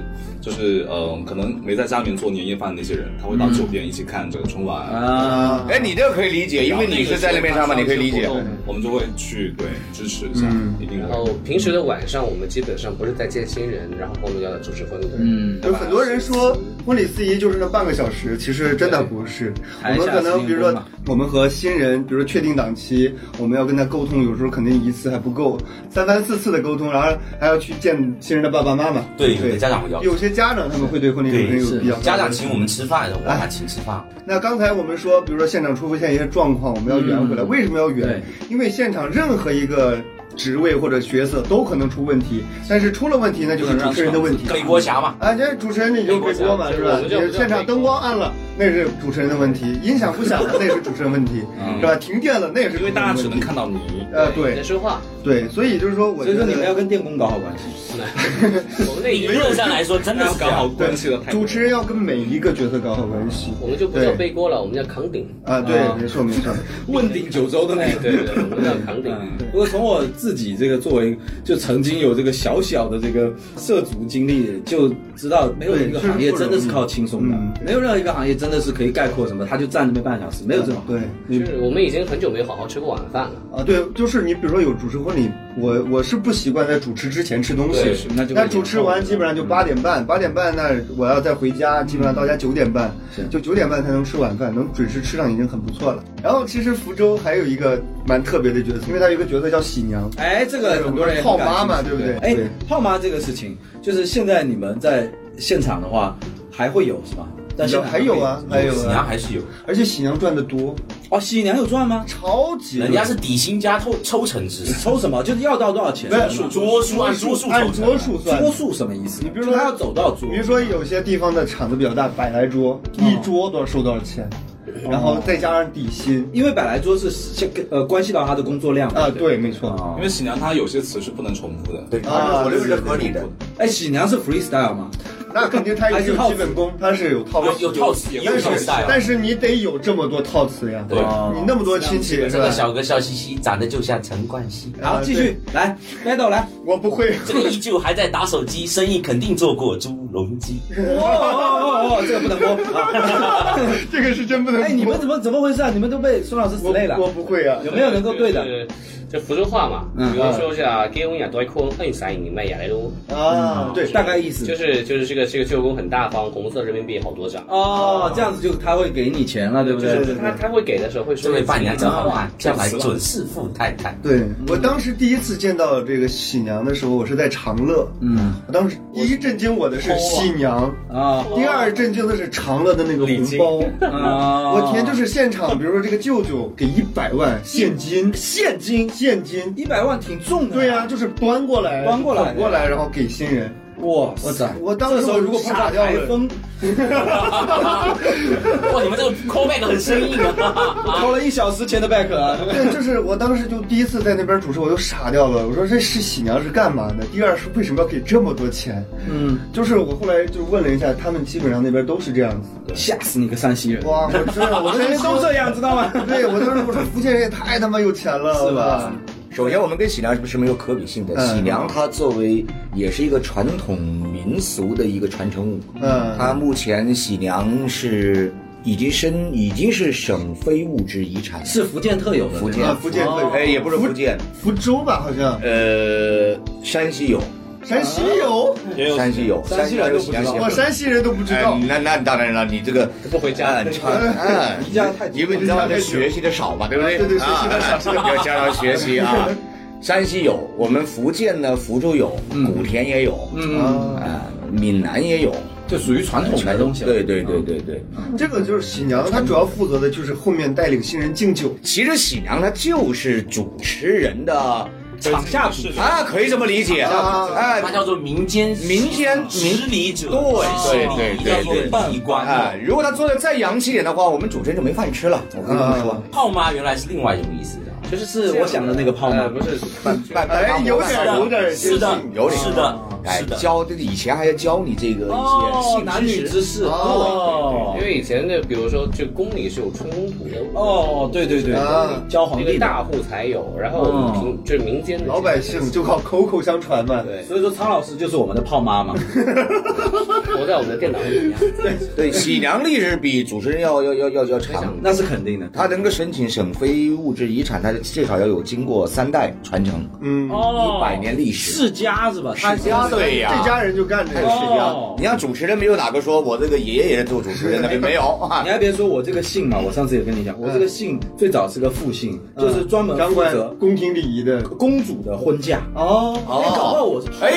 就是呃，可能没在家里面做年夜饭的那些人，他会到酒店一起看这个春晚。啊，哎，你这个可以理解，因为你是在那边上班，你可以理解。我们就会去对支持一下，一定会。然后平时的晚上，我们基本上不是在见新人，然后我们要主持婚礼。嗯，有很多人说婚礼司仪就是那半个小时，其实真的不是。我们可能比如说，我们和新人，比如说确定档期，我们要跟他沟通，有时候肯定一次还不够，三番四次的沟通，然后还要去见新人的爸爸妈妈。对，有的家长会要求。有些家长他们会对婚礼主持人有比较家长请我们吃饭，我还请吃饭。那刚才我们说，比如说现场出现一些状况，我们要圆回来。为什么要圆？因为现场任何一个职位或者角色都可能出问题，但是出了问题那就是主持人的问题，背锅侠嘛。啊，这主持人你就背锅嘛，是吧？现场灯光暗了，那是主持人的问题；音响不响了，那是主持人问题，是吧？停电了，那也是因为大家只能看到你。呃，对，在说话。对，所以就是说，我所以说你们要跟电工搞好关系。我们那理论上来说，真的是搞好关系的。主持人要跟每一个角色搞好关系。我们就不叫背锅了，我们叫扛鼎。啊，对，没错没错，问鼎九州的那对对，我们叫扛鼎。不过从我自己这个作为就曾经有这个小小的这个涉足经历，就知道没有一个行业真的是靠轻松的，没有任何一个行业真的是可以概括什么，他就站那边半小时，没有这种。对，就是我们已经很久没好好吃过晚饭了。啊，对，就是你比如说有主持婚礼，我我是不习惯在主持之前吃东西，那就那主持完基本上就八点半，八点半那我要再回家，基本上到家九点半，就九点半才能吃晚饭，能准时吃上已经很不错了。然后其实福州还有一个蛮特别的角色，因为它有一个角色叫喜娘，哎，这个很多人泡妈嘛，对不对？哎，泡妈这个事情，就是现在你们在现场的话还会有是吧？但是还有啊，还有喜娘还是有，而且喜娘赚的多哦。喜娘有赚吗？超级，人家是底薪加抽抽成制，抽什么？就是要到多少钱？桌数按桌数按桌数算。桌数什么意思？你比如说他要走多少桌？比如说有些地方的场子比较大，百来桌，一桌多少收多少钱？然后再加上底薪，因为百来桌是相呃关系到他的工作量啊，对，没错。因为喜娘她有些词是不能重复的，对啊，我这个是合理的。哎，喜娘是 freestyle 吗？那肯定他也有基本功，他是有套有套词，有套词，但是你得有这么多套词呀，对，你那么多亲戚，这个小哥笑嘻嘻，长得就像陈冠希。好，继续来，battle 来，我不会，这个依旧还在打手机，生意肯定做过朱镕基。哦哦哦，这个不能播，这个是真不能。哎，你们怎么怎么回事啊？你们都被孙老师死累了？我不会啊，有没有能够对的？就福州话嘛，比如说是啊，给我俩多空摁啥你卖也来喽。啊，对，大概意思就是就是这个这个舅公很大方，红色人民币好多张。哦，这样子就他会给你钱了，对不对？他他会给的时候会说。这位伴娘真好看，将来准是富太太。对我当时第一次见到这个喜娘的时候，我是在长乐。嗯，我当时第一震惊我的是喜娘啊，第二震惊的是长乐的那个红包啊！我天，就是现场，比如说这个舅舅给一百万现金，现金。现金一百万挺重的，对呀、啊，就是端过来，端过来，过来，然后给新人。哇塞！我当时候如果碰到台风，哇，你们这个 callback 很生硬啊！扣了一小时前的 back 啊！对，就是我当时就第一次在那边主持，我就傻掉了。我说这是喜娘是干嘛的？第二是为什么要给这么多钱？嗯，就是我后来就问了一下，他们基本上那边都是这样子的。吓死你个山西人！哇，我知道，我那边 都这样，知道吗？对，我当时我说福建人也太他妈有钱了，是吧？首先，我们跟喜娘是不是没有可比性的？喜娘它作为也是一个传统民俗的一个传承物，嗯，它目前喜娘是已经申已经是省非物质遗产，是福建特有的。福建，福建特有，哎，也不是福建，福州吧，好像，呃，山西有。山西有，山西有，山西人都不知道，我山西人都不知道。那那当然了，你这个不回家，啊，离 家太，因为你知道在学习的少嘛，对不对？对对，学习的少，要加强学习啊。山西有，我们福建呢，福州有，古田也有，嗯啊，闽南也有。就属于传统的东西了。对对对对对，这个就是喜娘，她主要负责的就是后面带领新人敬酒。其实喜娘她就是主持人的场下主持啊，可以这么理解啊哎它叫做民间民间执礼者，对对对叫做对礼仪官。哎，如果他做的再洋气一点的话，我们主持人就没饭吃了。我跟你们说，泡妈原来是另外一种意思的。就是是我想的那个泡吗？呃不是，拜拜哎，有点有点是的，有点是的，哎是的。教这个以前还要教你这个一些性男女之事因哦为以前的，比如说，就宫里是有春宫图的，哦，对对对教皇帝大户才有，然后嗯平就是民间的老百姓就靠口口相传嘛。对，所以说苍老师就是我们的胖妈嘛。活在我们的电脑里面，对。对喜娘历史比主持人要要要要要长。那是肯定的。他能够申请省非物质遗产，他至少要有经过三代传承，嗯，哦一百年历史。世家是吧？他世家对呀，这家人就干这个事情。哦你像主持人没有哪个说我这个爷爷也是做主持人的，没有啊你。还别说，我这个姓嘛，我上次也跟你讲，我这个姓最早是个复姓，就是专门负责宫廷礼仪的。公主的婚嫁。哦，哎，搞不好我是泡哎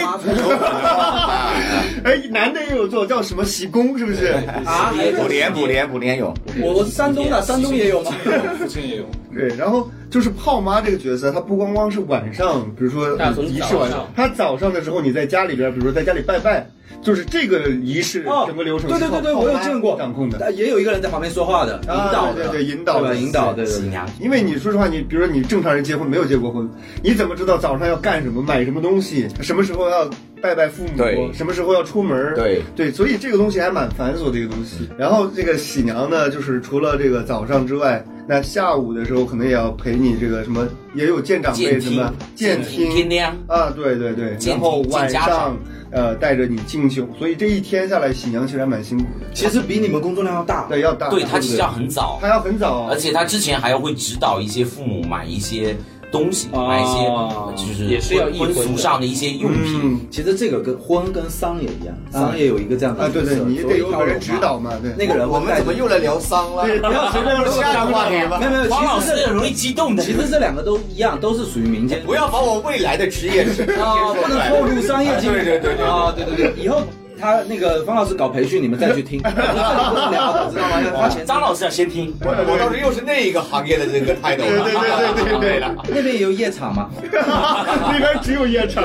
哎，男的也有做，叫什么喜公，是不是？啊，补连补连补连有，我我是山东的，山东也有吗？父亲也有。对，然后就是泡妈这个角色，她不光光是晚上，比如说仪式晚早上，她早上的时候你在家里边，比如说在家里拜拜，就是这个仪式整个流程对对对对，我有见过掌控的。但也有一个人在旁边说话的，引啊导的，对对对引导的引导，对对对。喜娘，因为你说实话，你比如说你正常人结婚没有结过婚，你怎么知道早上要干什么、买什么东西，什么时候要拜拜父母，什么时候要出门？对对，所以这个东西还蛮繁琐的一个东西。然后这个喜娘呢，就是除了这个早上之外，那下午的时候可能也要陪你这个什么，也有见长辈什么见天听，啊，对对对，然后晚上。呃，带着你敬酒，所以这一天下来，喜娘其实还蛮辛苦的，其实比你们工作量要大。对，要大，对他其实要很早。他，要很早。啊，而且他之前还要会指导一些父母买一些东西，哦买一些就是也是要议婚俗上的一些用品。嗯其实这个跟婚跟丧也一样，丧也有一个这样的啊，对对，角色你得有个人指。导嘛，对，那个人我们怎么又来聊丧了？对，不要随便说下个话题吧没。有没有，黄老其实师很容易激动的，其实这两个都一样，都是属于民间。不要把我未来的职业啊，不能透露商业机密。对对对对啊，对对对，以后他那个方老师搞培训，你们再去听，这里不能聊的，知道吗？要花钱。张老师要先听。我我当时又是那一个行业的这个态度了。对对对对对。那边也有夜场吗，那边只有夜场。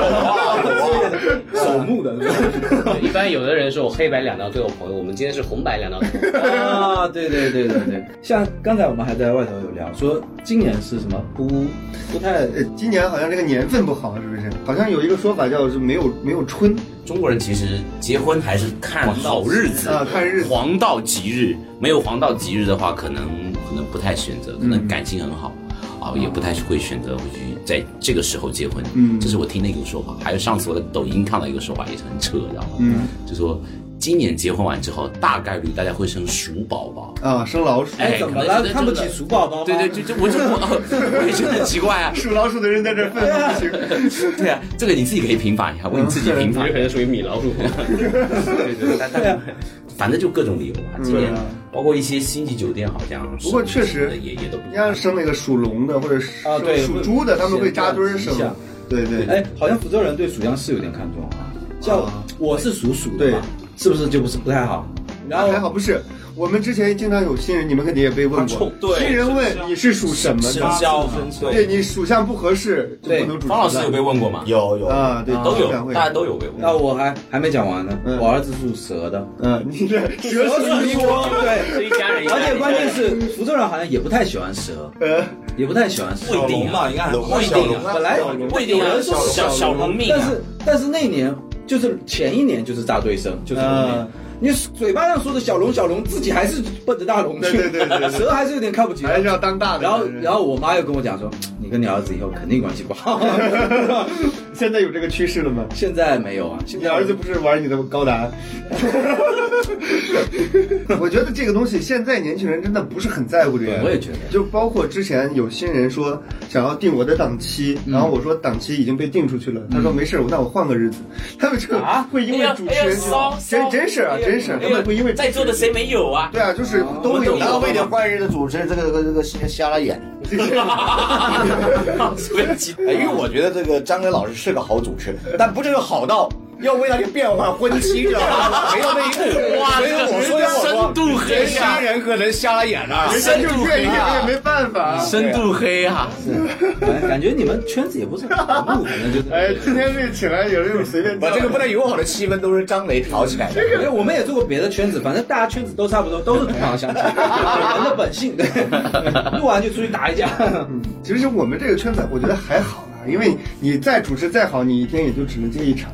守墓的。一般有的人说我黑白两道都有朋友，我们今天是红白两道。啊，对对对对对，像刚才我们还在外头有聊说，今年是什么不不太呃，今年好像这个年份不好，是不是？好像有一个说法叫是没有没有春中国人其实结婚还是看好日子啊看日子黄道吉日，没有黄道吉日的话，可能可能不太选择，可能感情很好。啊，也不太会选择会去在这个时候结婚，嗯这是我听的一个说法。还有上次我在抖音看到一个说法，也是很扯，知道吗？嗯，就说今年结婚完之后，大概率大家会生鼠宝宝。啊，生老鼠。哎怎么了？看不起鼠宝宝吗？对对，就就我就我 我也觉得很奇怪啊。属老鼠的人在这儿愤怒不行。对啊，这个你自己可以平反一下，为你自己平反你这。可能属于米老鼠。对对，但但反正就各种理由吧。今年嗯包括一些星级酒店，好像不过确实也也都不你像生那个属龙的或者是啊对属猪的，他们会扎堆儿生。对对，哎，好像福州人对属相是有点看重啊。像啊我是属鼠的对嘛，是不是就不是不太好？然后还好不是。我们之前经常有新人，你们肯定也被问过。对新人问你是属什么生的？肖对你属相不合适就不能主持。方老师有被问过吗？有有啊，对，都有大家都有被问。那我还还没讲完呢，嗯我儿子属蛇的，嗯，你这蛇属于我，对，是一家人，而且关键是福州人好像也不太喜欢蛇，呃，也不太喜欢蛇。不一定嘛，应该还不一定啊，本来不一定啊，有人说小小龙命啊，但是但是那年就是前一年就是大对生，就是。你嘴巴上说的小龙小龙，自己还是奔着大龙去，对对对对对蛇还是有点看不起。还是要当大的。然后然后我妈又跟我讲说，你跟你儿子以后肯定关系不好。现在有这个趋势了吗？现在没有啊，现在你儿子不是玩你的高达？我觉得这个东西现在年轻人真的不是很在乎这个。我也觉得就包括之前有新人说想要定我的档期，然后我说档期已经被定出去了，他说没事，那我换个日子。他们这啊会因为主持人骚真真是啊，真是根本不因为在座的谁没有啊？对啊，就是都有然后为点坏人的主持这个这个这个瞎瞎了眼。随便激哎因为我觉得这个张磊老师是个好主持人，但不至于好到要为了你变化婚期，知道吗？没有那一步，哇，所以我说我说深度黑新啊，人可能瞎了眼了。人家就愿意，我也没办法。深度黑啊！感感觉你们圈子也不是很入，反正就是。哎，今天这起来有这种随便把这个不太友好的气氛都是张雷挑起来的。因为我们也做过别的圈子，反正大家圈子都差不多，都是同行相亲，人的本性。对，录完就出去打一架。其实我们这个圈子，我觉得还好啦，因为你再主持再好，你一天也就只能接一场。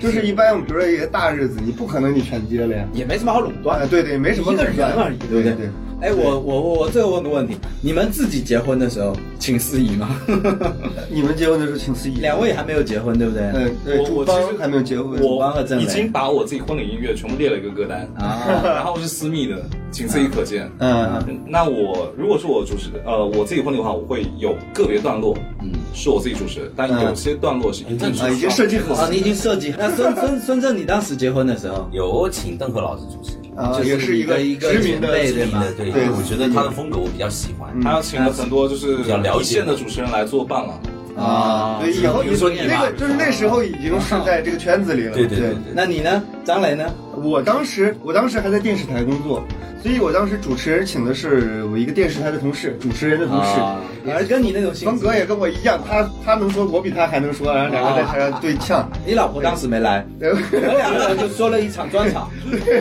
就是一般，比如说一个大日子，你不可能你全接了呀。也没什么好垄断啊，对对，没什么一个人而已，对不对？对。哎，我我我我最后问个问题，你们自己结婚的时候请司仪吗？你们结婚的时候请司仪？两位还没有结婚，对不对？嗯，对，我我其实还没有结婚。主方和郑磊已经把我自己婚礼音乐全部列了一个歌单啊 然后是私密的，仅此一可见。嗯，那我如果是我主持的，呃，我自己婚礼的话，我会有个别段落，嗯，是我自己主持的，但有些段落是一定是啊，已经设计好啊，了你已经设计。那孙孙孙正，你当时结婚的时候，有请邓和老师主持，啊，就是也是一个一个知名的对吗对对我觉得他的风格我比较喜欢。他要请了很多就是比较了解一线的主持人来做伴了。啊对，以后你说你那个就是那时候已经是在这个圈子里了。对对对对，那你呢，张磊呢？我当时我当时还在电视台工作，所以我当时主持人请的是我一个电视台的同事，主持人的同事。啊，而跟你那种性格风格也跟我一样，他他能说，我比他还能说，然后两个在台上对呛，你老婆当时没来，我们两个人就说了一场专场，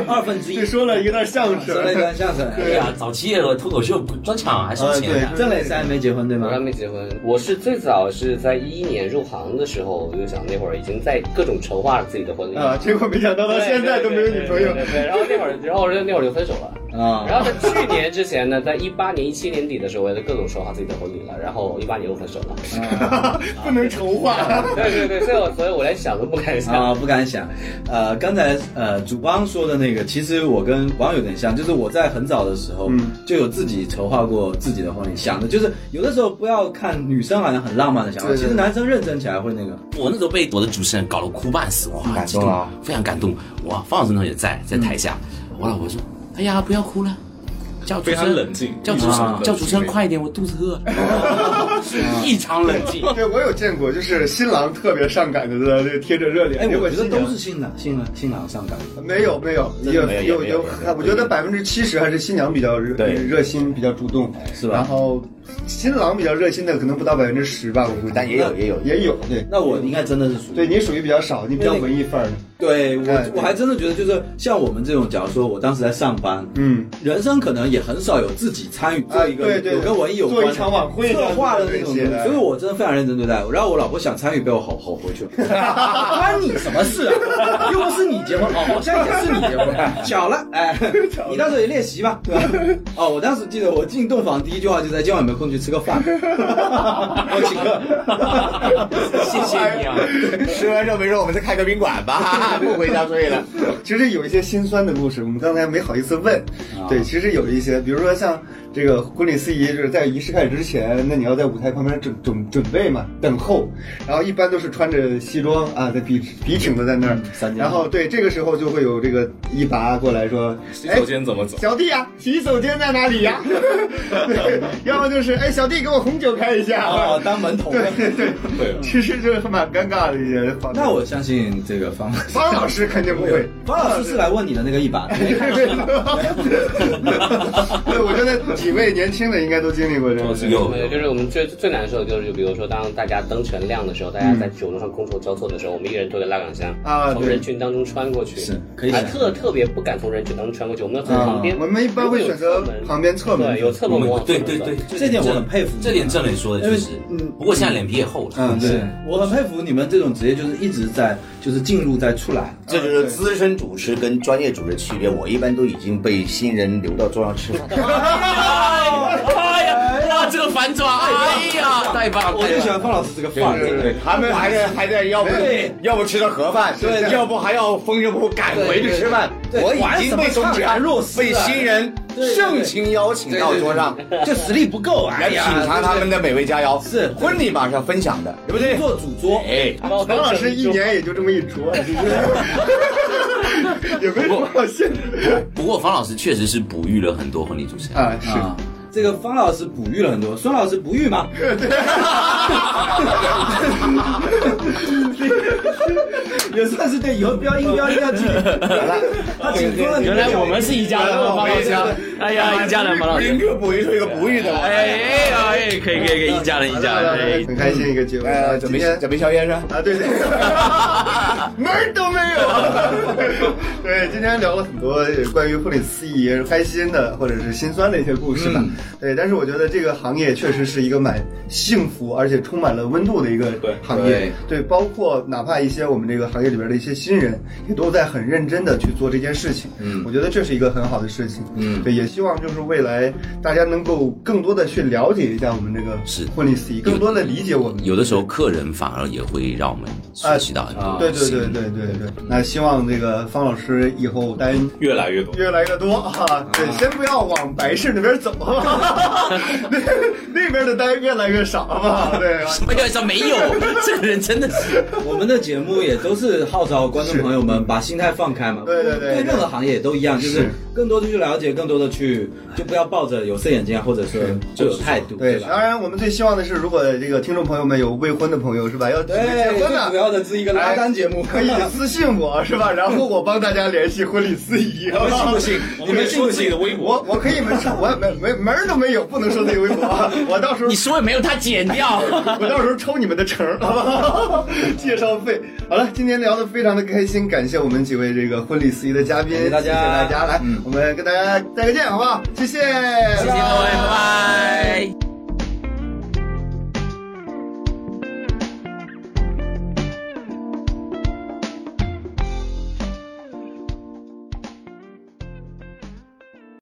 二分之一就，说了一段相声，说了一段相声。对呀，早期的脱口秀专场还收钱的啊。郑磊是还没结婚对吗我？还没结婚，我是最早是在一一年入行的时候，我就想那会儿已经在各种筹划自己的婚礼啊，结果没想到到现在都没有女朋友对。对对对然后那会儿，然后那会儿就分手了。啊，然后在去年之前呢，在一八年、一七年底的时候，我也在各种筹划自己的婚礼了。然后一八年又分手了。不能筹划。对对对，所以我所以我连想都不敢想。啊，不敢想。呃，刚才呃主帮说的那个，其实我跟王有点像，就是我在很早的时候嗯就有自己筹划过自己的婚礼，想的就是有的时候不要看女生好像很浪漫的想法，其实男生认真起来会那个。我那时候被我的主持人搞得哭半死，哇，感激动非常感动。哇，方老师那时候也在在台下，我老婆说：“哎呀，不要哭了，叫主持非常人冷静叫主持啊人叫主持人快一点，我肚子饿。”异常冷静。对，我有见过，就是新郎特别上赶着的，这个贴着热脸。哎，结我觉得新娘都是新郎新郎新郎上赶。没有没有有没有有有没有没有我觉得百分之七十还是新娘比较热对热心，比较主动，是吧然后新郎比较热心的可能不到百分之十吧，我估计。但也有也有也有，对那我应该真的是属于对，你属于比较少，你比较文艺范儿的。对我哎，我还真的觉得，就是像我们这种，假如说我当时在上班，嗯，人生可能也很少有自己参与做一个、啊对对有跟文艺有关的做一场晚会策划的那种东西所以我真的非常认真对待。然后我老婆想参与，被我吼吼回去了，关你什么事啊？又不是你结婚，哦，好像也是你结婚，巧了，哎，你到时候也练习吧，对吧？哦，我当时记得我进洞房第一句话就在今晚有没有空去吃个饭，我请客，谢谢你啊！吃完之后没肉我们再开个宾馆吧，不回家睡了。其实有一些心酸的故事，我们刚才没好意思问。对，其实有一些，比如说像这个婚礼司仪，就是在仪式开始之前，那你要在舞台旁边准准准备嘛，等候。然后一般都是穿着西装啊，在笔笔挺的在那儿。然后对，这个时候就会有这个一拔过来说，洗手间怎么走？小弟啊、洗手间在哪里呀？对，要么就是哎，小弟给我红酒开一下。哦，当门童。对对对，对，其实就是蛮尴尬的。那我相信这个方方老师肯定不会。方老师是来问你的那个一把，没看对，对，我觉得几位年轻的应该都经历过这种事。有对，就是我们最最难受的就是，就比如说当大家灯全亮的时候，大家在酒桌上觥筹交错的时候，我们一个人拖个拉杆箱啊从人群当中穿过去，是可以还特特别不敢从人群当中穿过去，我们要从旁边。啊我们一般会选择旁边侧门对，有侧门对对对，这点我很佩服这点郑磊说的就是嗯，不过现在脸皮也厚了。嗯，对，我很佩服你们这种职业，就是一直在就是进入再出来。这就是资深主持跟专业主持的区别。我一般都已经被新人留到桌上吃饭。哎呀，哇，这个反转，哎呀，太棒了！我就喜欢方老师这个范儿，真的。他们还在还在要不要不吃点盒饭，对要不还要风尘仆仆赶回去吃饭。对我已经被中玩什么怅然若奖失啊被新人盛情邀请到桌上，这实力不够，啊来品，尝他们的美味佳肴。是婚礼马上分享的，对不对？做主桌。哎，方老师一年也就这么一桌，也没什么好限制不过方老师确实是哺育了很多婚礼主持人。啊。是，啊，这个方老师哺育了很多，孙老师不育吗？也算是对以后标音标要记。原来我们是一家人，方老师。哎呀，一家人，方老师。一个哺育出一个哺育的，哎哎，可以可以可以，一家人一家人，很开心一个节目。哎，准备准备宵夜是吧？啊，对对，门儿都没有。对，今天聊了很多关于护理司仪开心的或者是心酸的一些故事吧。对，但是我觉得这个行业确实是一个蛮幸福而且充满了温度的一个行业。对，包括哪怕一些我们这个行业里边的一些新人，也都在很认真的去做这件事情。嗯，我觉得这是一个很好的事情。嗯，对，也希望就是未来大家能够更多的去了解一下我们这个是婚礼司仪，更多的理解我们。有的时候客人反而也会让我们学习到很多。对对对对对对。那希望这个方老师以后单越来越多，越来越多啊！对，先不要往白事那边走，那那边的单越来越少嘛。对，什么叫没有？这个人真的是。我们的节目也都是号召观众朋友们把心态放开嘛。对对对，对任何行业都一样，就是更多的去了解，更多的去，就不要抱着有色眼镜啊，或者是就有态度。对，当然我们最希望的是，如果这个听众朋友们有未婚的朋友是吧？要对结婚的，主要的是一个拉单节目，可以私信我是吧？然后我帮大家联系婚礼司仪。你们信不信？你们信不信？的微博，我我可以门我没没门都没有，不能说自己微博。我到时候你说也没有，他剪掉。我到时候抽你们的成，好不好？介绍费。好了，今天聊的非常的开心，感谢我们几位这个婚礼司仪的嘉宾，谢谢大家，大家来，我们跟大家再个见，好不好？谢谢，谢谢各位，拜拜。